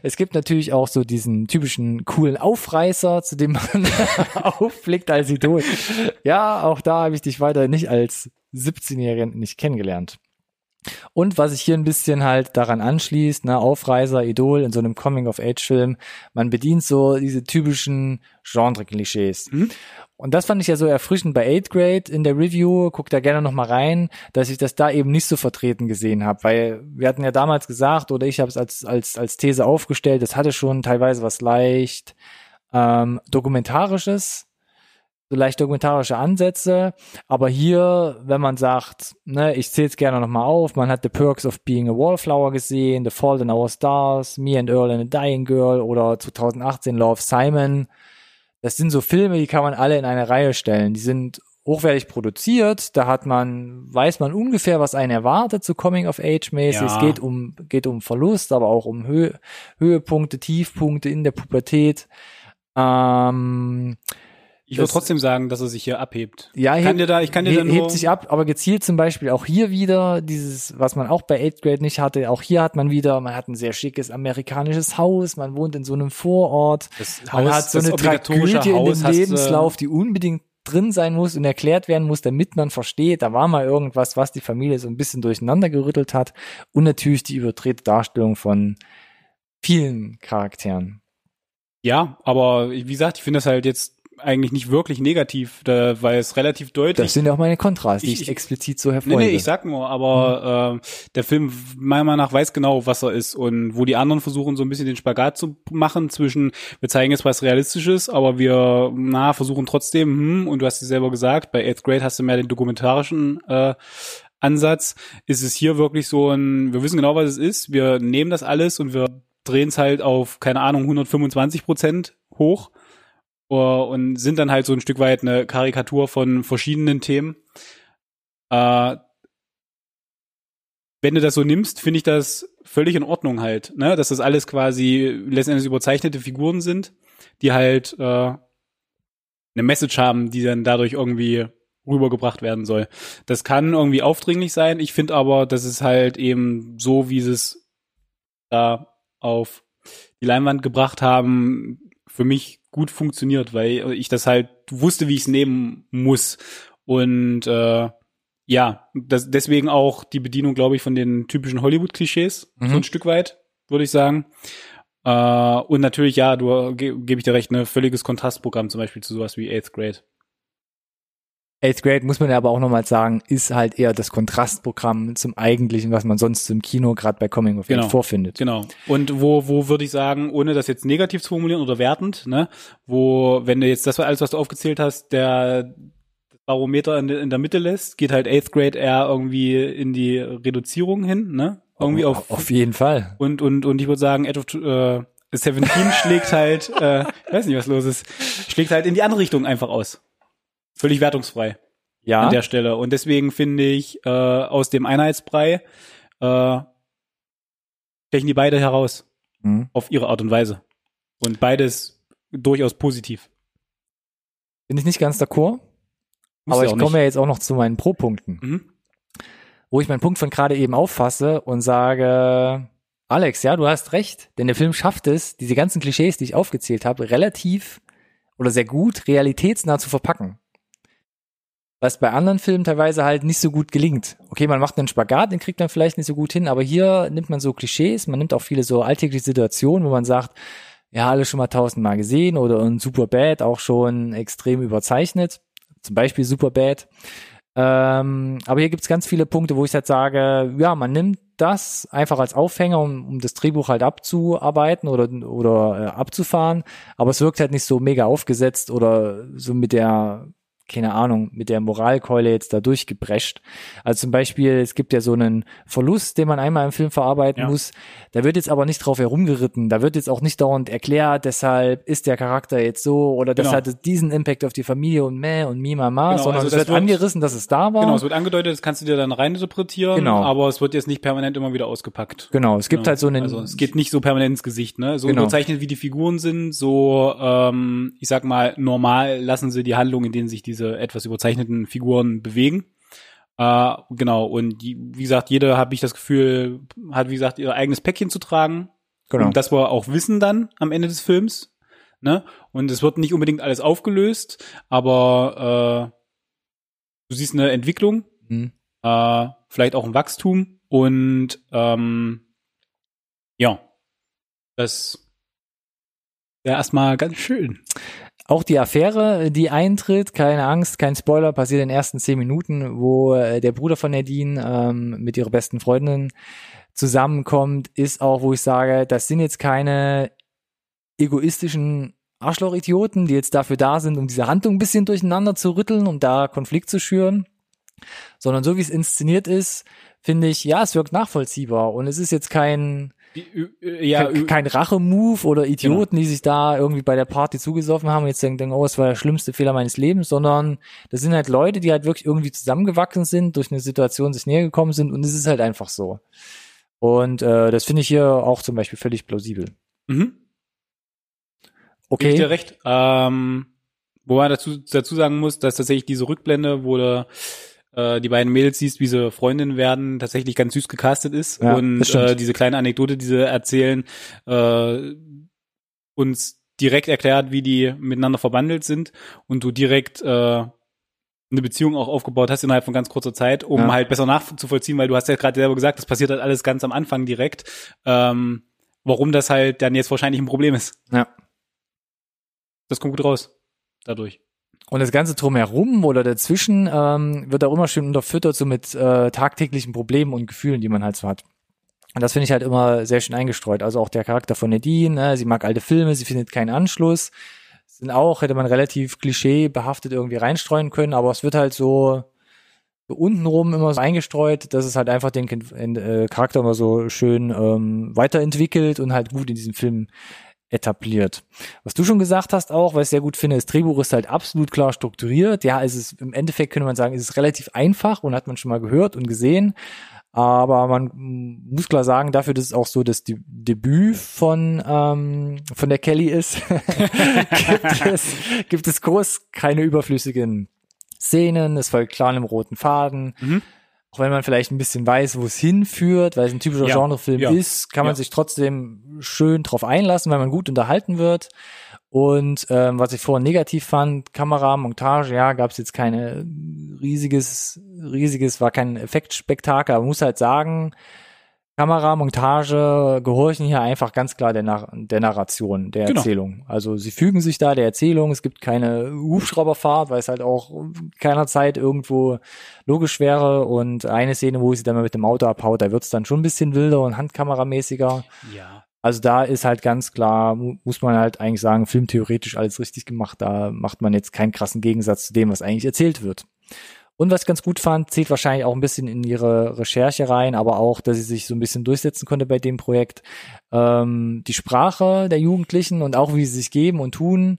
Es gibt natürlich auch so diesen typischen coolen Aufreißer, zu dem man <laughs> aufblickt als Idol. Ja, auch da habe ich dich weiter nicht als 17-Jährigen nicht kennengelernt. Und was sich hier ein bisschen halt daran anschließt, ne, Aufreißer, Idol in so einem Coming-of-Age-Film, man bedient so diese typischen Genre-Klischees. Mhm. Und das fand ich ja so erfrischend bei 8th Grade in der Review, guck da gerne nochmal rein, dass ich das da eben nicht so vertreten gesehen habe, weil wir hatten ja damals gesagt, oder ich habe es als, als, als These aufgestellt, das hatte schon teilweise was leicht ähm, Dokumentarisches, so leicht dokumentarische Ansätze, aber hier, wenn man sagt, ne, ich zähle es gerne nochmal auf, man hat The Perks of Being a Wallflower gesehen, The Fault in Our Stars, Me and Earl and a Dying Girl oder 2018 Love Simon, das sind so Filme, die kann man alle in eine Reihe stellen. Die sind hochwertig produziert, da hat man, weiß man ungefähr, was einen erwartet, so Coming of Age mäßig. Ja. Es geht um, geht um Verlust, aber auch um Hö Höhepunkte, Tiefpunkte in der Pubertät. Ähm, Ich würde trotzdem sagen, dass er sich hier abhebt. ja, Ich kann hebt- dir da, ich kann dir da he- nur, hebt sich ab, aber gezielt zum Beispiel auch hier wieder dieses, was man auch bei 8th Grade nicht hatte, auch hier hat man wieder, man hat ein sehr schickes amerikanisches Haus, man wohnt in so einem Vorort, das man Haus, hat so eine Tragödie in Haus dem hast du- Lebenslauf, die unbedingt drin sein muss und erklärt werden muss, damit man versteht, da war mal irgendwas, was die Familie so ein bisschen durcheinander gerüttelt hat und natürlich die überdrehte Darstellung von vielen Charakteren. Ja, aber wie gesagt, ich finde das halt jetzt eigentlich nicht wirklich negativ, da, weil es relativ deutlich. Das sind ja auch meine Kontras, die Ich- ich, explizit so Nee, hervorhebe. nee, ich sag nur, aber äh, der Film meiner Meinung nach weiß genau, was er ist und wo die anderen versuchen so ein bisschen den Spagat zu machen zwischen wir zeigen jetzt was realistisches, aber wir na versuchen trotzdem hm, und du hast es selber gesagt, bei Eighth Grade hast du mehr den dokumentarischen äh, Ansatz, ist es hier wirklich so ein wir wissen genau, was es ist, wir nehmen das alles und wir drehen es halt auf keine Ahnung 125 Prozent hoch und sind dann halt so ein Stück weit eine Karikatur von verschiedenen Themen. Äh, wenn du das so nimmst, finde ich das völlig in Ordnung halt, ne? Dass das alles quasi letztendlich überzeichnete Figuren sind, die halt äh, eine Message haben, die dann dadurch irgendwie rübergebracht werden soll. Das kann irgendwie aufdringlich sein. Ich finde aber, dass es halt eben so, wie sie es da auf die Leinwand gebracht haben, für mich gut funktioniert, weil ich das halt wusste, wie ich es nehmen muss. Und äh, ja, das, deswegen auch die Bedienung, glaube ich, von den typischen Hollywood-Klischees, Mhm. so ein Stück weit, würde ich sagen. Äh, und natürlich, ja, du ge gebe ich dir recht, ein völliges Kontrastprogramm, zum Beispiel zu sowas wie Eighth Grade. Eighth Grade, muss man ja aber auch nochmal sagen, ist halt eher das Kontrastprogramm zum eigentlichen, was man sonst im Kino gerade bei Coming of Age Genau. vorfindet. Genau. Und wo, wo würde ich sagen, ohne das jetzt negativ zu formulieren oder wertend, ne, wo, wenn du jetzt das alles, was du aufgezählt hast, der Barometer in, der- in der Mitte lässt, geht halt Eighth Grade eher irgendwie in die Reduzierung hin, ne? irgendwie auf, auf jeden Fall. und, und, und ich würde sagen, Edge of, äh, 17 <laughs> schlägt halt, äh, ich weiß nicht, was los ist, schlägt halt in die andere Richtung einfach aus. Völlig wertungsfrei Ja. an der Stelle. Und deswegen finde ich, äh, aus dem Einheitsbrei, äh, stechen die beide heraus. Mhm. Auf ihre Art und Weise. Und beides durchaus positiv. Bin ich nicht ganz d'accord. Aber ich komme ja jetzt auch noch zu meinen Pro-Punkten, Mhm. wo ich meinen Punkt von gerade eben auffasse und sage, Alex, ja, du hast recht, denn der Film schafft es, diese ganzen Klischees, die ich aufgezählt habe, relativ oder sehr gut realitätsnah zu verpacken. Was bei anderen Filmen teilweise halt nicht so gut gelingt. Okay, man macht einen Spagat, den kriegt man vielleicht nicht so gut hin, aber hier nimmt man so Klischees, man nimmt auch viele so alltägliche Situationen, wo man sagt, ja, alle schon mal tausendmal gesehen oder in Superbad auch schon extrem überzeichnet. Zum Beispiel Superbad. Ähm, aber hier gibt's ganz viele Punkte, wo ich halt sage, ja, man nimmt das einfach als Aufhänger, um, um das Drehbuch halt abzuarbeiten oder, oder äh, abzufahren. Aber es wirkt halt nicht so mega aufgesetzt oder so mit der, keine Ahnung, mit der Moralkeule jetzt da durchgebrescht. Also zum Beispiel, es gibt ja so einen Verlust, den man einmal im Film verarbeiten Ja. muss. Da wird jetzt aber nicht drauf herumgeritten. Da wird jetzt auch nicht dauernd erklärt, deshalb ist der Charakter jetzt so oder das Genau. hat diesen Impact auf die Familie und meh und mi mama, Genau, sondern also es das wird wird- angerissen, dass es da war. Genau, es wird angedeutet, das kannst du dir dann reininterpretieren, Genau. aber es wird jetzt nicht permanent immer wieder ausgepackt. Genau, es gibt Genau. halt so einen, Also es geht nicht so permanent ins Gesicht, ne? So Genau. überzeichnet wie die Figuren sind, so ähm, ich sag mal, normal lassen sie die Handlung, in denen sich diese etwas überzeichneten Figuren bewegen. Äh, genau, und die, wie gesagt, jeder habe ich das Gefühl, hat wie gesagt ihr eigenes Päckchen zu tragen. genau. Und das wir auch wissen dann am Ende des Films. Ne? Und es wird nicht unbedingt alles aufgelöst, aber äh, du siehst eine Entwicklung, Mhm. äh, vielleicht auch ein Wachstum und ähm, ja, das wäre erstmal ganz schön. Auch die Affäre, die eintritt, keine Angst, kein Spoiler, passiert in den ersten zehn Minuten, wo äh, der Bruder von Nadine ähm, mit ihrer besten Freundin zusammenkommt, ist auch, wo ich sage, das sind jetzt keine egoistischen Arschloch-Idioten, die jetzt dafür da sind, um diese Handlung ein bisschen durcheinander zu rütteln, um da Konflikt zu schüren, sondern so wie es inszeniert ist, finde ich, ja, es wirkt nachvollziehbar. Und es ist jetzt kein ja, kein, Rache-Move oder Idioten, die sich da irgendwie bei der Party zugesoffen haben und jetzt denken, oh, es war der schlimmste Fehler meines Lebens, sondern das sind halt Leute, die halt wirklich irgendwie zusammengewachsen sind, durch eine Situation sich näher gekommen sind und es ist halt einfach so. Und äh, das finde ich hier auch zum Beispiel völlig plausibel. mhm. Gebe ich dir Okay, recht. Ähm, wo man dazu, dazu sagen muss, dass tatsächlich diese Rückblende, wo du äh, die beiden Mädels siehst, wie sie Freundinnen werden, tatsächlich ganz süß gecastet ist. Ja, und äh, diese kleine Anekdote, die sie erzählen, äh, uns direkt erklärt, wie die miteinander verbandelt sind und du direkt äh, eine Beziehung auch aufgebaut hast innerhalb von ganz kurzer Zeit, um Ja. halt besser nachzuvollziehen, weil du hast ja gerade selber gesagt, das passiert halt alles ganz am Anfang direkt, ähm, warum das halt dann jetzt wahrscheinlich ein Problem ist. ja. Das kommt gut raus. Dadurch. Und das Ganze drumherum oder dazwischen ähm, wird auch immer schön unterfüttert so mit äh, tagtäglichen Problemen und Gefühlen, die man halt so hat. Und das finde ich halt immer sehr schön eingestreut. Also auch der Charakter von Nadine, ne? sie mag alte Filme, sie findet keinen Anschluss. Sind auch, hätte man relativ klischeebehaftet irgendwie reinstreuen können, aber es wird halt so, so untenrum immer so eingestreut, dass es halt einfach den äh, Charakter immer so schön ähm, weiterentwickelt und halt gut in diesem Film etabliert. Was du schon gesagt hast auch, was ich sehr gut finde, das Drehbuch ist halt absolut klar strukturiert. Ja, es ist im Endeffekt könnte man sagen, es ist relativ einfach und hat man schon mal gehört und gesehen. Aber man muss klar sagen, dafür, dass es auch so das De Debüt von ähm, von der Kelly ist, <laughs> gibt es gibt es groß keine überflüssigen Szenen. Es folgt klar einem roten Faden. Mhm. Auch wenn man vielleicht ein bisschen weiß, wo es hinführt, weil es ein typischer Ja, Genrefilm ja, ist, kann man ja. sich trotzdem schön drauf einlassen, weil man gut unterhalten wird. Und ähm, was ich vorhin negativ fand, Kamera, Montage, ja, gab es jetzt keine riesiges, riesiges, war kein Effektspektakel, aber man muss halt sagen, Kamera, Montage gehorchen hier einfach ganz klar der, Nar der Narration, der Genau. Erzählung. Also sie fügen sich da der Erzählung, es gibt keine Hubschrauberfahrt, weil es halt auch keiner Zeit irgendwo logisch wäre und eine Szene, wo sie dann mal mit dem Auto abhaut, da wird's dann schon ein bisschen wilder und handkameramäßiger. Ja. Also da ist halt ganz klar, mu- muss man halt eigentlich sagen, filmtheoretisch alles richtig gemacht. Da macht man jetzt keinen krassen Gegensatz zu dem, was eigentlich erzählt wird. Und was ich ganz gut fand, zählt wahrscheinlich auch ein bisschen in ihre Recherche rein, aber auch, dass sie sich so ein bisschen durchsetzen konnte bei dem Projekt. Ähm, die Sprache der Jugendlichen und auch wie sie sich geben und tun,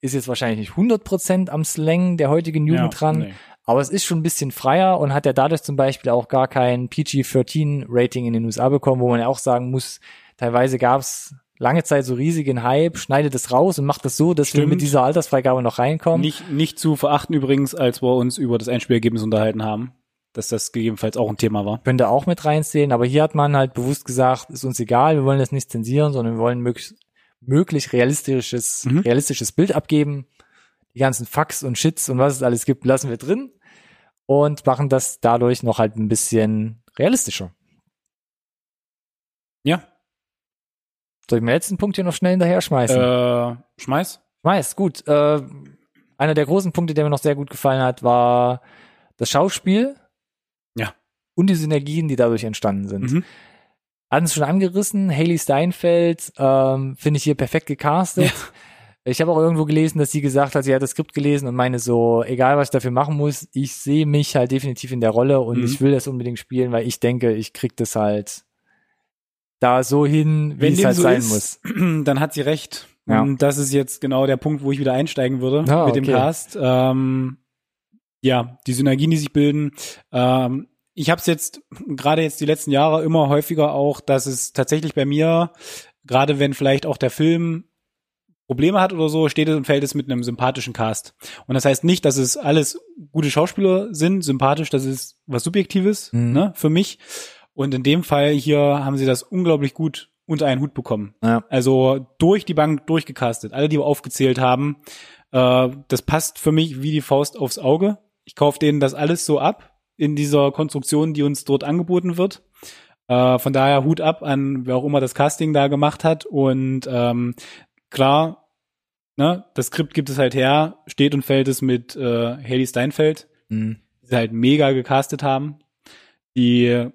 ist jetzt wahrscheinlich nicht 100% am Slang der heutigen Jugend Ja, dran, nee. aber es ist schon ein bisschen freier und hat ja dadurch zum Beispiel auch gar kein PG-13-Rating in den USA bekommen, wo man ja auch sagen muss, teilweise gab es lange Zeit so riesigen Hype, schneidet es raus und macht es so, dass wir Stimmt. mit dieser Altersfreigabe noch reinkommen. Nicht, nicht zu verachten übrigens, als wir uns über das Einspielergebnis unterhalten haben, dass das gegebenenfalls auch ein Thema war. könnte auch mit reinzählen, aber hier hat man halt bewusst gesagt, ist uns egal, wir wollen das nicht zensieren, sondern wir wollen möglichst möglich realistisches, Mhm. realistisches Bild abgeben. Die ganzen Fax und Shits und was es alles gibt, lassen wir drin und machen das dadurch noch halt ein bisschen realistischer. Ja, Soll ich mir letzten Punkt hier noch schnell hinterher schmeißen? äh, schmeiß. Schmeiß, gut. Äh, einer der großen Punkte, der mir noch sehr gut gefallen hat, war das Schauspiel. Ja. Und die Synergien, die dadurch entstanden sind. Mhm. hatten es schon angerissen. Haley Steinfeld ähm, finde ich hier perfekt gecastet. Ich habe auch irgendwo gelesen, dass sie gesagt hat, sie hat das Skript gelesen und meine so, egal was ich dafür machen muss, ich sehe mich halt definitiv in der Rolle und Mhm. ich will das unbedingt spielen, weil ich denke, ich krieg das halt da so hin, wie Wenn es dem halt so sein ist, muss. <clears throat> dann hat sie recht. Ja. Und das ist jetzt genau der Punkt, wo ich wieder einsteigen würde Ah, mit dem okay. Cast. Ähm, ja, die Synergien, die sich bilden. Ähm, ich habe es jetzt gerade jetzt die letzten Jahre immer häufiger auch, dass es tatsächlich bei mir, gerade wenn vielleicht auch der Film Probleme hat oder so, steht es und fällt es mit einem sympathischen Cast. Und das heißt nicht, dass es alles gute Schauspieler sind, sympathisch, das ist was Subjektives, Mhm. ne, für mich. Und in dem Fall hier haben sie das unglaublich gut unter einen Hut bekommen. Ja. Also durch die Bank durchgecastet. Alle, die wir aufgezählt haben, äh, das passt für mich wie die Faust aufs Auge. Ich kaufe denen das alles so ab in dieser Konstruktion, die uns dort angeboten wird. Äh, von daher Hut ab an wer auch immer das Casting da gemacht hat. Und ähm, klar, ne, das Skript gibt es halt her, steht und fällt es mit äh, Haley Steinfeld, Mhm. die sie halt mega gecastet haben. Die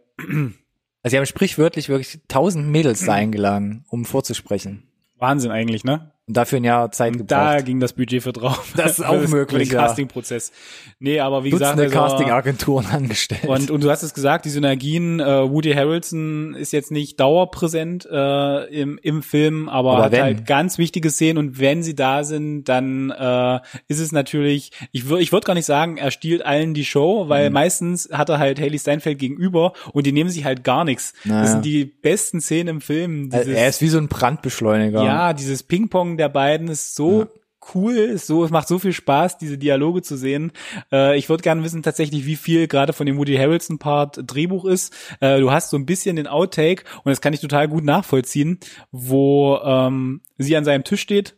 Also sie haben sprichwörtlich wirklich tausend Mädels da <clears throat> eingeladen, um vorzusprechen. Wahnsinn eigentlich, ne? Und dafür ein Jahr Zeit Und da gebraucht. ging das Budget für drauf. Das ist <laughs> auch möglich, Für den ja. Castingprozess. Nee, aber wie gesagt, Dutzende also, Castingagenturen angestellt. und, und du hast es gesagt, die Synergien, äh, Woody Harrelson ist jetzt nicht dauerpräsent äh, im, im Film, aber, Aber hat wenn. halt ganz wichtige Szenen und wenn sie da sind, dann äh, ist es natürlich, ich würde ich würd gar nicht sagen, er stiehlt allen die Show, weil Mhm. meistens hat er halt Haley Steinfeld gegenüber und die nehmen sich halt gar nichts. Naja. Das sind die besten Szenen im Film. Dieses- er ist wie so ein Brandbeschleuniger. ja, dieses Ping-Pong der beiden ist so Ja. cool, ist so, es macht so viel Spaß, diese Dialoge zu sehen. Äh, ich würde gerne wissen tatsächlich, wie viel gerade von dem Woody Harrelson Part Drehbuch ist. Äh, du hast so ein bisschen den Outtake und das kann ich total gut nachvollziehen, wo ähm, sie an seinem Tisch steht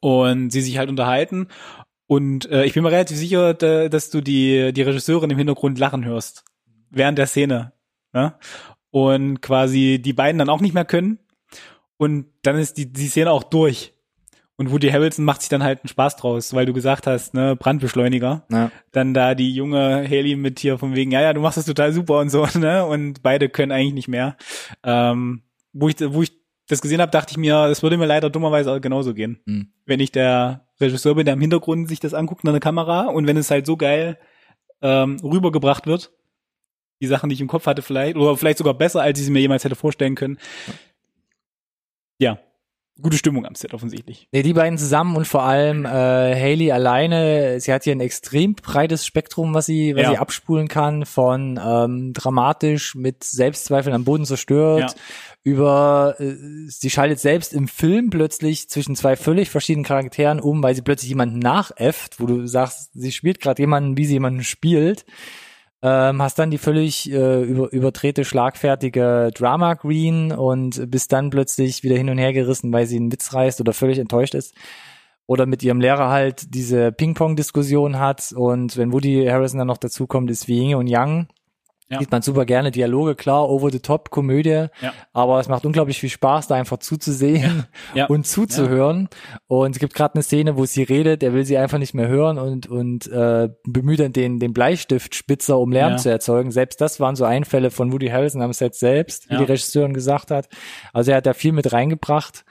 und sie sich halt unterhalten. Und äh, ich bin mir relativ sicher, da, dass du die, die Regisseurin im Hintergrund lachen hörst. Während der Szene. Ne? Und quasi die beiden dann auch nicht mehr können. Und dann ist die, die Szene auch durch. Und Woody Harrelson macht sich dann halt einen Spaß draus, weil du gesagt hast, ne, Brandbeschleuniger. Ja. Dann da die junge Haley mit hier von wegen, ja, ja, du machst das total super und so, <laughs> ne? Und beide können eigentlich nicht mehr. Ähm, wo ich, wo ich das gesehen habe, dachte ich mir, das würde mir leider dummerweise auch genauso gehen. Hm. Wenn ich der Regisseur bin, der im Hintergrund sich das anguckt in der Kamera und wenn es halt so geil ähm, rübergebracht wird, die Sachen, die ich im Kopf hatte vielleicht, oder vielleicht sogar besser, als ich sie mir jemals hätte vorstellen können. Ja, gute Stimmung am Set offensichtlich. Nee, die beiden zusammen und vor allem äh, Haley alleine, sie hat hier ein extrem breites Spektrum, was sie, was Ja. sie abspulen kann, von ähm, dramatisch mit Selbstzweifeln am Boden zerstört, Ja. über äh, sie schaltet selbst im Film plötzlich zwischen zwei völlig verschiedenen Charakteren um, weil sie plötzlich jemanden nachäfft, wo du sagst, sie spielt gerade jemanden, wie sie jemanden spielt. Ähm, hast dann die völlig äh, über, überdrehte, schlagfertige Drama Green und bist dann plötzlich wieder hin und her gerissen, weil sie einen Witz reißt oder völlig enttäuscht ist. Oder mit ihrem Lehrer halt diese Ping-Pong-Diskussion hat und wenn Woody Harrison dann noch dazukommt, ist wie Yin und Yang. Ja. Sieht man super gerne Dialoge, klar, over the top, Komödie, Ja. aber es macht unglaublich viel Spaß, da einfach zuzusehen Ja. und zuzuhören. Und es gibt gerade eine Szene, wo sie redet, er will sie einfach nicht mehr hören und, und äh, bemüht dann den, den Bleistiftspitzer, um Lärm zu erzeugen. Selbst das waren so Einfälle von Woody Harrelson am Set selbst, wie die Regisseurin gesagt hat. Also er hat da viel mit reingebracht.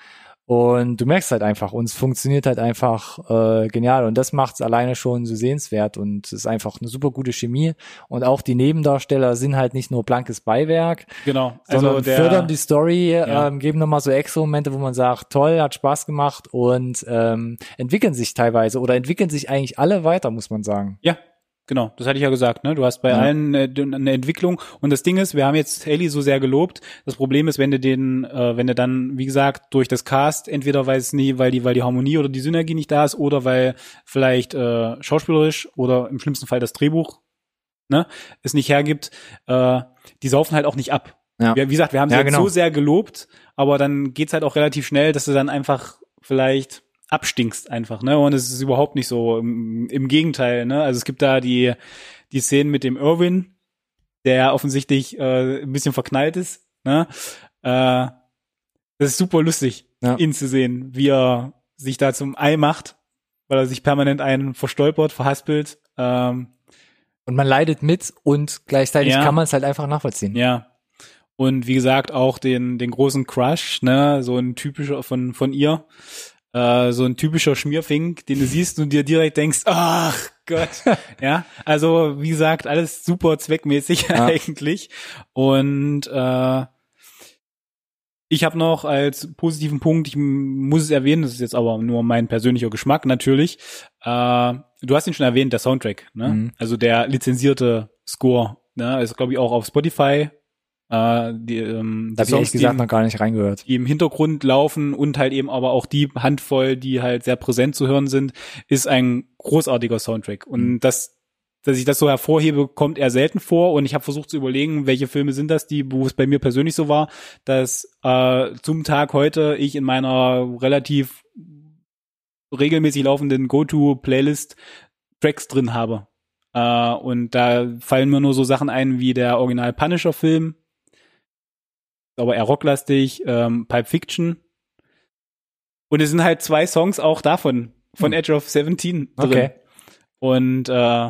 Und du merkst halt einfach, uns funktioniert halt einfach äh, genial. Und das macht es alleine schon so sehenswert. Und es ist einfach eine super gute Chemie. Und auch die Nebendarsteller sind halt nicht nur blankes Beiwerk, Genau. sondern Also der, fördern die Story, Ja. ähm, geben nochmal so extra Momente, wo man sagt, toll, hat Spaß gemacht und ähm, entwickeln sich teilweise oder entwickeln sich eigentlich alle weiter, muss man sagen. Ja, genau, das hatte ich ja gesagt, ne? Du hast bei Ja. allen äh, eine Entwicklung und das Ding ist, wir haben jetzt Haley so sehr gelobt. Das Problem ist, wenn du den, äh, wenn du dann, wie gesagt, durch das Cast, entweder weil es nie, weil die, weil die Harmonie oder die Synergie nicht da ist, oder weil vielleicht äh, schauspielerisch oder im schlimmsten Fall das Drehbuch ne, es nicht hergibt, äh, die saufen halt auch nicht ab. Ja. Wir, wie gesagt, wir haben sie Ja, genau. so sehr gelobt, aber dann geht's halt auch relativ schnell, dass du dann einfach vielleicht abstinkst einfach, ne? Und es ist überhaupt nicht so. Im, im Gegenteil, ne? Also es gibt da die die Szenen mit dem Irwin, der offensichtlich äh, ein bisschen verknallt ist, ne? Äh, das ist super lustig, Ja. ihn zu sehen, wie er sich da zum Ei macht, weil er sich permanent einen verstolpert, verhaspelt. Ähm, Und man leidet mit und gleichzeitig Ja. kann man es halt einfach nachvollziehen. Ja. Und wie gesagt, auch den, den großen Crush, ne, so ein typischer von, von ihr, äh, so ein typischer Schmierfink, den du siehst und dir direkt denkst, ach Gott. <laughs> ja. Also, wie gesagt, alles super zweckmäßig Ja. eigentlich. Und äh, ich habe noch als positiven Punkt, ich muss es erwähnen, das ist jetzt aber nur mein persönlicher Geschmack natürlich. Äh, du hast ihn schon erwähnt, der Soundtrack, ne? Mhm. Also der lizenzierte Score, ne? Ist glaube ich auch auf Spotify. Äh, die, ähm, Da habe ich ehrlich gesagt im- noch gar nicht reingehört. die im Hintergrund laufen und halt eben aber auch die Handvoll, die halt sehr präsent zu hören sind, ist ein großartiger Soundtrack. Mhm. Und das, dass ich das so hervorhebe, kommt eher selten vor. Und ich habe versucht zu überlegen, welche Filme sind das, die, wo es bei mir persönlich so war, dass äh, zum Tag heute ich in meiner relativ regelmäßig laufenden Go-To-Playlist Tracks drin habe. Äh, und da fallen mir nur so Sachen ein wie der Original Punisher-Film, aber eher rocklastig, ähm, Pipe Fiction. Und es sind halt zwei Songs auch davon, von Hm. Edge of 17 drin. Okay. Und äh,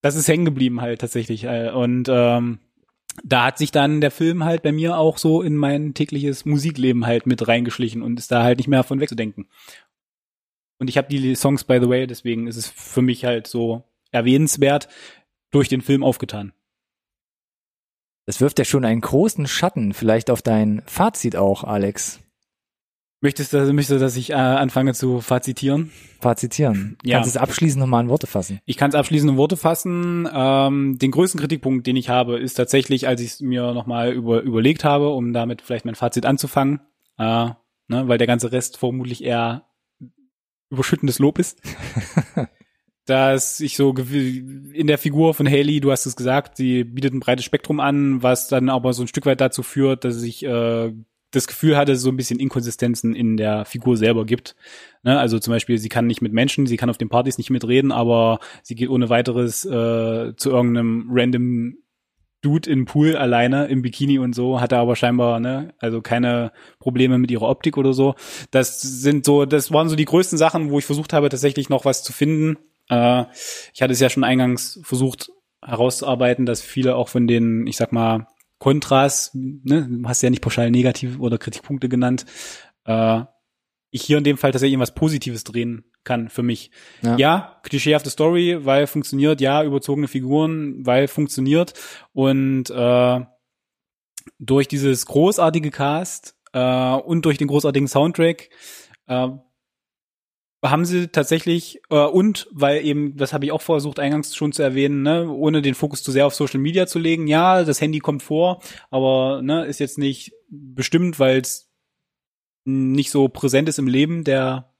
das ist hängen geblieben halt tatsächlich. Äh, Und ähm, da hat sich dann der Film halt bei mir auch so in mein tägliches Musikleben halt mit reingeschlichen und ist da halt nicht mehr von wegzudenken. Und ich habe die Songs, by the way, deswegen ist es für mich halt so erwähnenswert, durch den Film aufgetan. Das wirft ja schon einen großen Schatten vielleicht auf dein Fazit auch, Alex. Möchtest du, möchtest du dass ich äh, anfange zu fazitieren? Fazitieren. Ja. Kannst du es abschließend nochmal in Worte fassen? Ich kann es abschließend in Worte fassen. Ähm, den größten Kritikpunkt, den ich habe, ist tatsächlich, als ich es mir nochmal über, überlegt habe, um damit vielleicht mein Fazit anzufangen, äh, ne, weil der ganze Rest vermutlich eher überschüttendes Lob ist. <laughs> dass ich so in der Figur von Haley, du hast es gesagt, sie bietet ein breites Spektrum an, was dann aber so ein Stück weit dazu führt, dass ich äh, das Gefühl hatte, so ein bisschen Inkonsistenzen in der Figur selber gibt. Ne? Also zum Beispiel, sie kann nicht mit Menschen, sie kann auf den Partys nicht mitreden, aber sie geht ohne weiteres äh, zu irgendeinem random Dude im Pool alleine im Bikini und so, hatte aber scheinbar, ne, also keine Probleme mit ihrer Optik oder so. Das sind so, das waren so die größten Sachen, wo ich versucht habe, tatsächlich noch was zu finden. Äh, ich hatte es ja schon eingangs versucht herauszuarbeiten, dass viele auch von den, ich sag mal, Kontras, ne, du hast ja nicht pauschal negativ oder Kritikpunkte genannt, äh, ich hier in dem Fall tatsächlich was Positives drehen kann für mich. Ja. Ja, klischeehafte Story, weil funktioniert, ja, überzogene Figuren, weil funktioniert und äh, durch dieses großartige Cast äh, und durch den großartigen Soundtrack äh, haben sie tatsächlich äh, und weil eben, das habe ich auch versucht eingangs schon zu erwähnen, ne, ohne den Fokus zu sehr auf Social Media zu legen, ja, das Handy kommt vor, aber ne, ist jetzt nicht bestimmt, weil es nicht so präsent ist im Leben der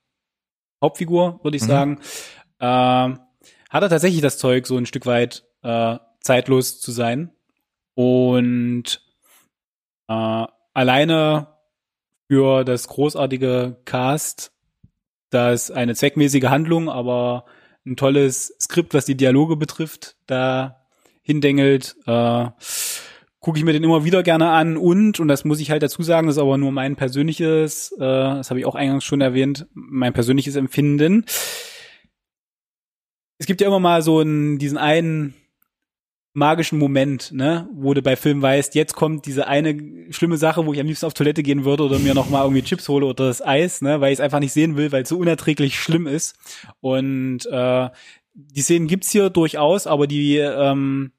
Hauptfigur, würde ich Mhm. sagen, ähm, hat er tatsächlich das Zeug, so ein Stück weit äh, zeitlos zu sein. Und äh, alleine für das großartige Cast, das eine zweckmäßige Handlung, aber ein tolles Skript, was die Dialoge betrifft, da hindengelt, äh, gucke ich mir den immer wieder gerne an und, und das muss ich halt dazu sagen, das ist aber nur mein persönliches, äh, das habe ich auch eingangs schon erwähnt, mein persönliches Empfinden. Es gibt ja immer mal so einen, diesen einen magischen Moment, ne, wo du bei Filmen weißt, jetzt kommt diese eine schlimme Sache, wo ich am liebsten auf Toilette gehen würde oder mir noch mal irgendwie Chips hole oder das Eis, ne, weil ich es einfach nicht sehen will, weil es so unerträglich schlimm ist. Und äh, die Szenen gibt's hier durchaus, aber die ähm,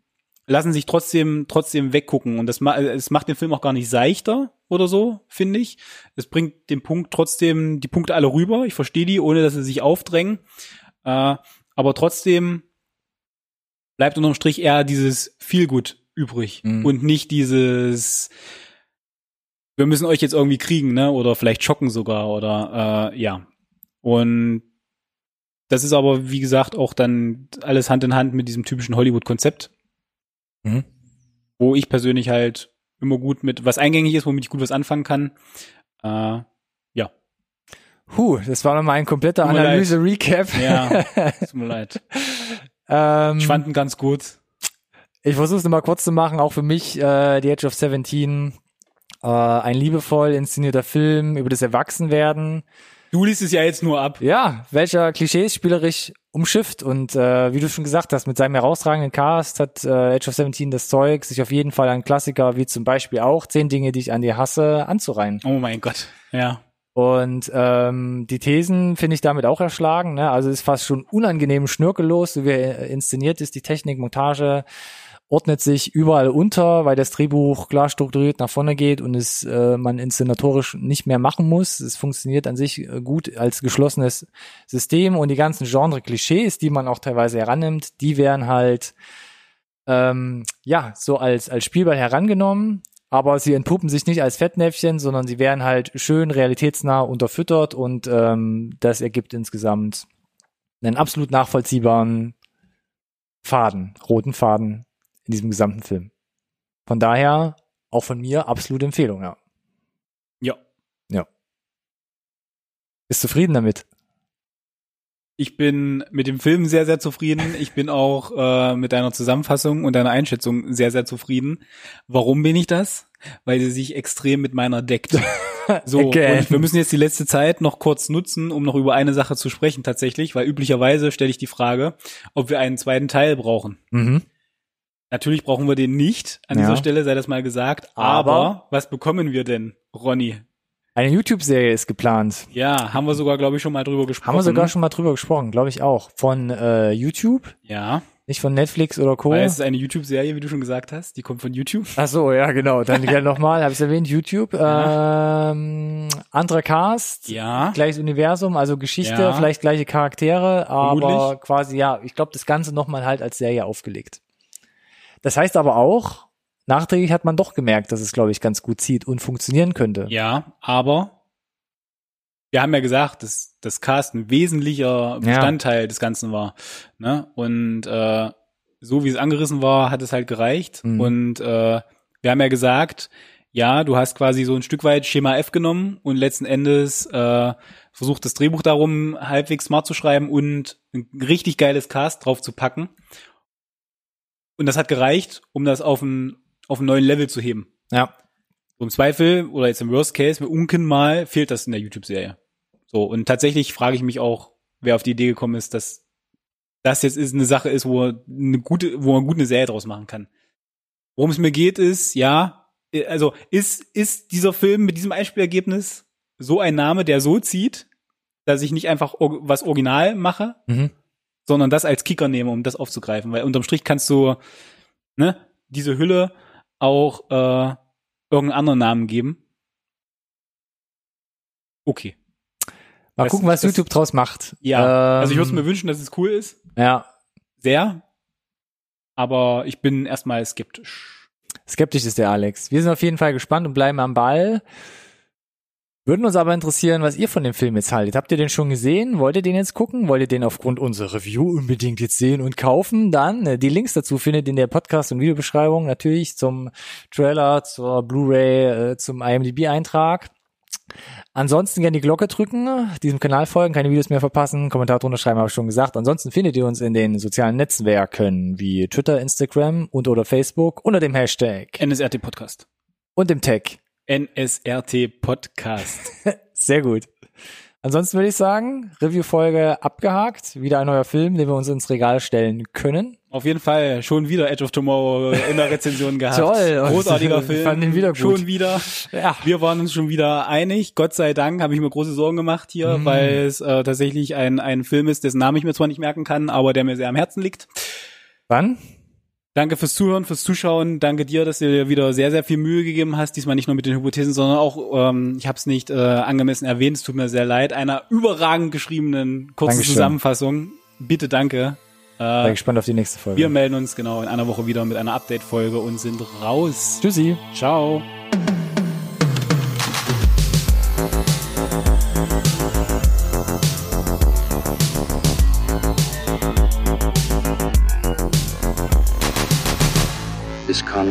lassen sich trotzdem trotzdem weggucken und das ma es macht den Film auch gar nicht seichter oder so, finde ich. Es bringt den Punkt trotzdem die Punkte alle rüber. Ich verstehe die, ohne dass sie sich aufdrängen. Äh, aber trotzdem bleibt unterm Strich eher dieses Feelgood übrig Mhm. und nicht dieses wir müssen euch jetzt irgendwie kriegen, ne? Oder vielleicht schocken sogar oder äh, ja. Und das ist aber, wie gesagt, auch dann alles Hand in Hand mit diesem typischen Hollywood-Konzept, Mhm. wo ich persönlich halt immer gut mit was eingängig ist, womit ich gut was anfangen kann. Äh, Huh, das war nochmal ein kompletter. Analyse-Recap. ja, tut mir leid. <laughs> ähm, Ich fand ihn ganz gut. Ich versuche es nochmal kurz zu machen, auch für mich, äh, The Edge of 17, äh, ein liebevoll inszenierter Film über das Erwachsenwerden. Du liest es ja jetzt nur ab. Ja, welcher Klischees spielerisch umschifft und äh, wie du schon gesagt hast, mit seinem herausragenden Cast hat äh, Edge of 17 das Zeug, sich auf jeden Fall an Klassiker wie zum Beispiel auch Zehn Dinge, die ich an dir hasse, anzureihen. Oh mein Gott. Ja. Und ähm, die Thesen finde ich damit auch erschlagen. Ne? Also ist fast schon unangenehm schnörkellos, so wie er inszeniert ist. Die Technik, Montage ordnet sich überall unter, weil das Drehbuch klar strukturiert nach vorne geht und es äh, man inszenatorisch nicht mehr machen muss. Es funktioniert an sich äh, gut als geschlossenes System und die ganzen Genre-Klischees, die man auch teilweise herannimmt, die werden halt ähm, ja so als als Spielball herangenommen aber sie entpuppen sich nicht als Fettnäpfchen, sondern sie werden halt schön realitätsnah unterfüttert und ähm, das ergibt insgesamt einen absolut nachvollziehbaren Faden, roten Faden in diesem gesamten Film. Von daher auch von mir absolute Empfehlung, ja. Ja. Bist zufrieden damit? Ich bin mit dem Film sehr, sehr zufrieden. Ich bin auch äh, mit deiner Zusammenfassung und deiner Einschätzung sehr, sehr zufrieden. Warum bin ich das? Weil sie sich extrem mit meiner deckt. <laughs> So, Again. und wir müssen jetzt die letzte Zeit noch kurz nutzen, um noch über eine Sache zu sprechen tatsächlich, weil üblicherweise stelle ich die Frage, ob wir einen zweiten Teil brauchen. Mhm. Natürlich brauchen wir den nicht, an Ja. dieser Stelle sei das mal gesagt. Aber- Aber was bekommen wir denn, Ronny? Eine YouTube-Serie ist geplant. Ja, haben wir sogar, glaube ich, schon mal drüber gesprochen. Haben wir sogar schon mal drüber gesprochen, glaube ich auch. Von äh, YouTube, Ja, nicht von Netflix oder Co. weil es ist eine YouTube-Serie, wie du schon gesagt hast. Die kommt von YouTube. Ach so, ja, genau. Dann gerne <laughs> nochmal, habe ich erwähnt, YouTube. Ähm, anderer Cast, Ja. gleiches Universum, also Geschichte, Ja. vielleicht gleiche Charaktere, aber Vermutlich. quasi, ja, ich glaube, das Ganze nochmal halt als Serie aufgelegt. Das heißt aber auch, nachträglich hat man doch gemerkt, dass es, glaube ich, ganz gut zieht und funktionieren könnte. Ja, aber wir haben ja gesagt, dass das Cast ein wesentlicher Bestandteil des Ganzen war. Ne? Und äh, so wie es angerissen war, hat es halt gereicht. Mhm. Und äh, wir haben ja gesagt, ja, du hast quasi so ein Stück weit Schema F genommen und letzten Endes äh, versucht das Drehbuch darum halbwegs smart zu schreiben und ein richtig geiles Cast drauf zu packen. Und das hat gereicht, um das auf einen auf einen neuen Level zu heben. Ja. So Im Zweifel oder jetzt im Worst Case, wir unken mal, fehlt das in der YouTube-Serie. So, und tatsächlich frage ich mich auch, wer auf die Idee gekommen ist, dass das jetzt ist eine Sache ist, wo eine gute, wo man gut eine Serie draus machen kann. Worum es mir geht, ist, ja, also ist, ist dieser Film mit diesem Einspielergebnis so ein Name, der so zieht, dass ich nicht einfach was original mache, Mhm. sondern das als Kicker nehme, um das aufzugreifen. Weil unterm Strich kannst du ne, diese Hülle auch äh, irgendeinen anderen Namen geben. Okay. Mal Das- gucken, was das- YouTube draus macht. Ja. Ähm, also ich würde mir wünschen, dass es cool ist. Ja, Sehr. Aber ich bin erstmal skeptisch. Skeptisch ist der Alex. Wir sind auf jeden Fall gespannt und bleiben am Ball. Würden uns aber interessieren, was ihr von dem Film jetzt haltet. Habt ihr den schon gesehen? Wollt ihr den jetzt gucken? Wollt ihr den aufgrund unserer Review unbedingt jetzt sehen und kaufen? Dann äh, die Links dazu findet ihr in der Podcast- und Videobeschreibung natürlich zum Trailer, zur Blu-ray, äh, zum IMDb-Eintrag. Ansonsten gerne die Glocke drücken, diesem Kanal folgen, keine Videos mehr verpassen, Kommentar drunter schreiben, habe ich schon gesagt. Ansonsten findet ihr uns in den sozialen Netzwerken wie Twitter, Instagram und oder Facebook unter dem Hashtag NSRT Podcast. und dem Tag. NSRT Podcast. <laughs> Sehr gut. Ansonsten würde ich sagen, Review-Folge abgehakt. Wieder ein neuer Film, den wir uns ins Regal stellen können. Auf jeden Fall schon wieder Edge of Tomorrow in der Rezension gehabt. <laughs> Toll. Großartiger Film. Fand ihn wieder gut. Schon wieder. Ja. Wir waren uns schon wieder einig. Gott sei Dank habe ich mir große Sorgen gemacht hier, Mhm. weil es äh, tatsächlich ein, ein Film ist, dessen Namen ich mir zwar nicht merken kann, aber der mir sehr am Herzen liegt. Wann? Danke fürs Zuhören, fürs Zuschauen. Danke dir, dass du dir wieder sehr, sehr viel Mühe gegeben hast. Diesmal nicht nur mit den Hypothesen, sondern auch, ähm, ich habe es nicht äh, angemessen erwähnt, es tut mir sehr leid, einer überragend geschriebenen kurzen Dankeschön. Zusammenfassung. Bitte danke. Bin Äh, gespannt auf die nächste Folge. wir melden uns genau in einer Woche wieder mit einer Update-Folge und sind raus. Tschüssi. Ciao.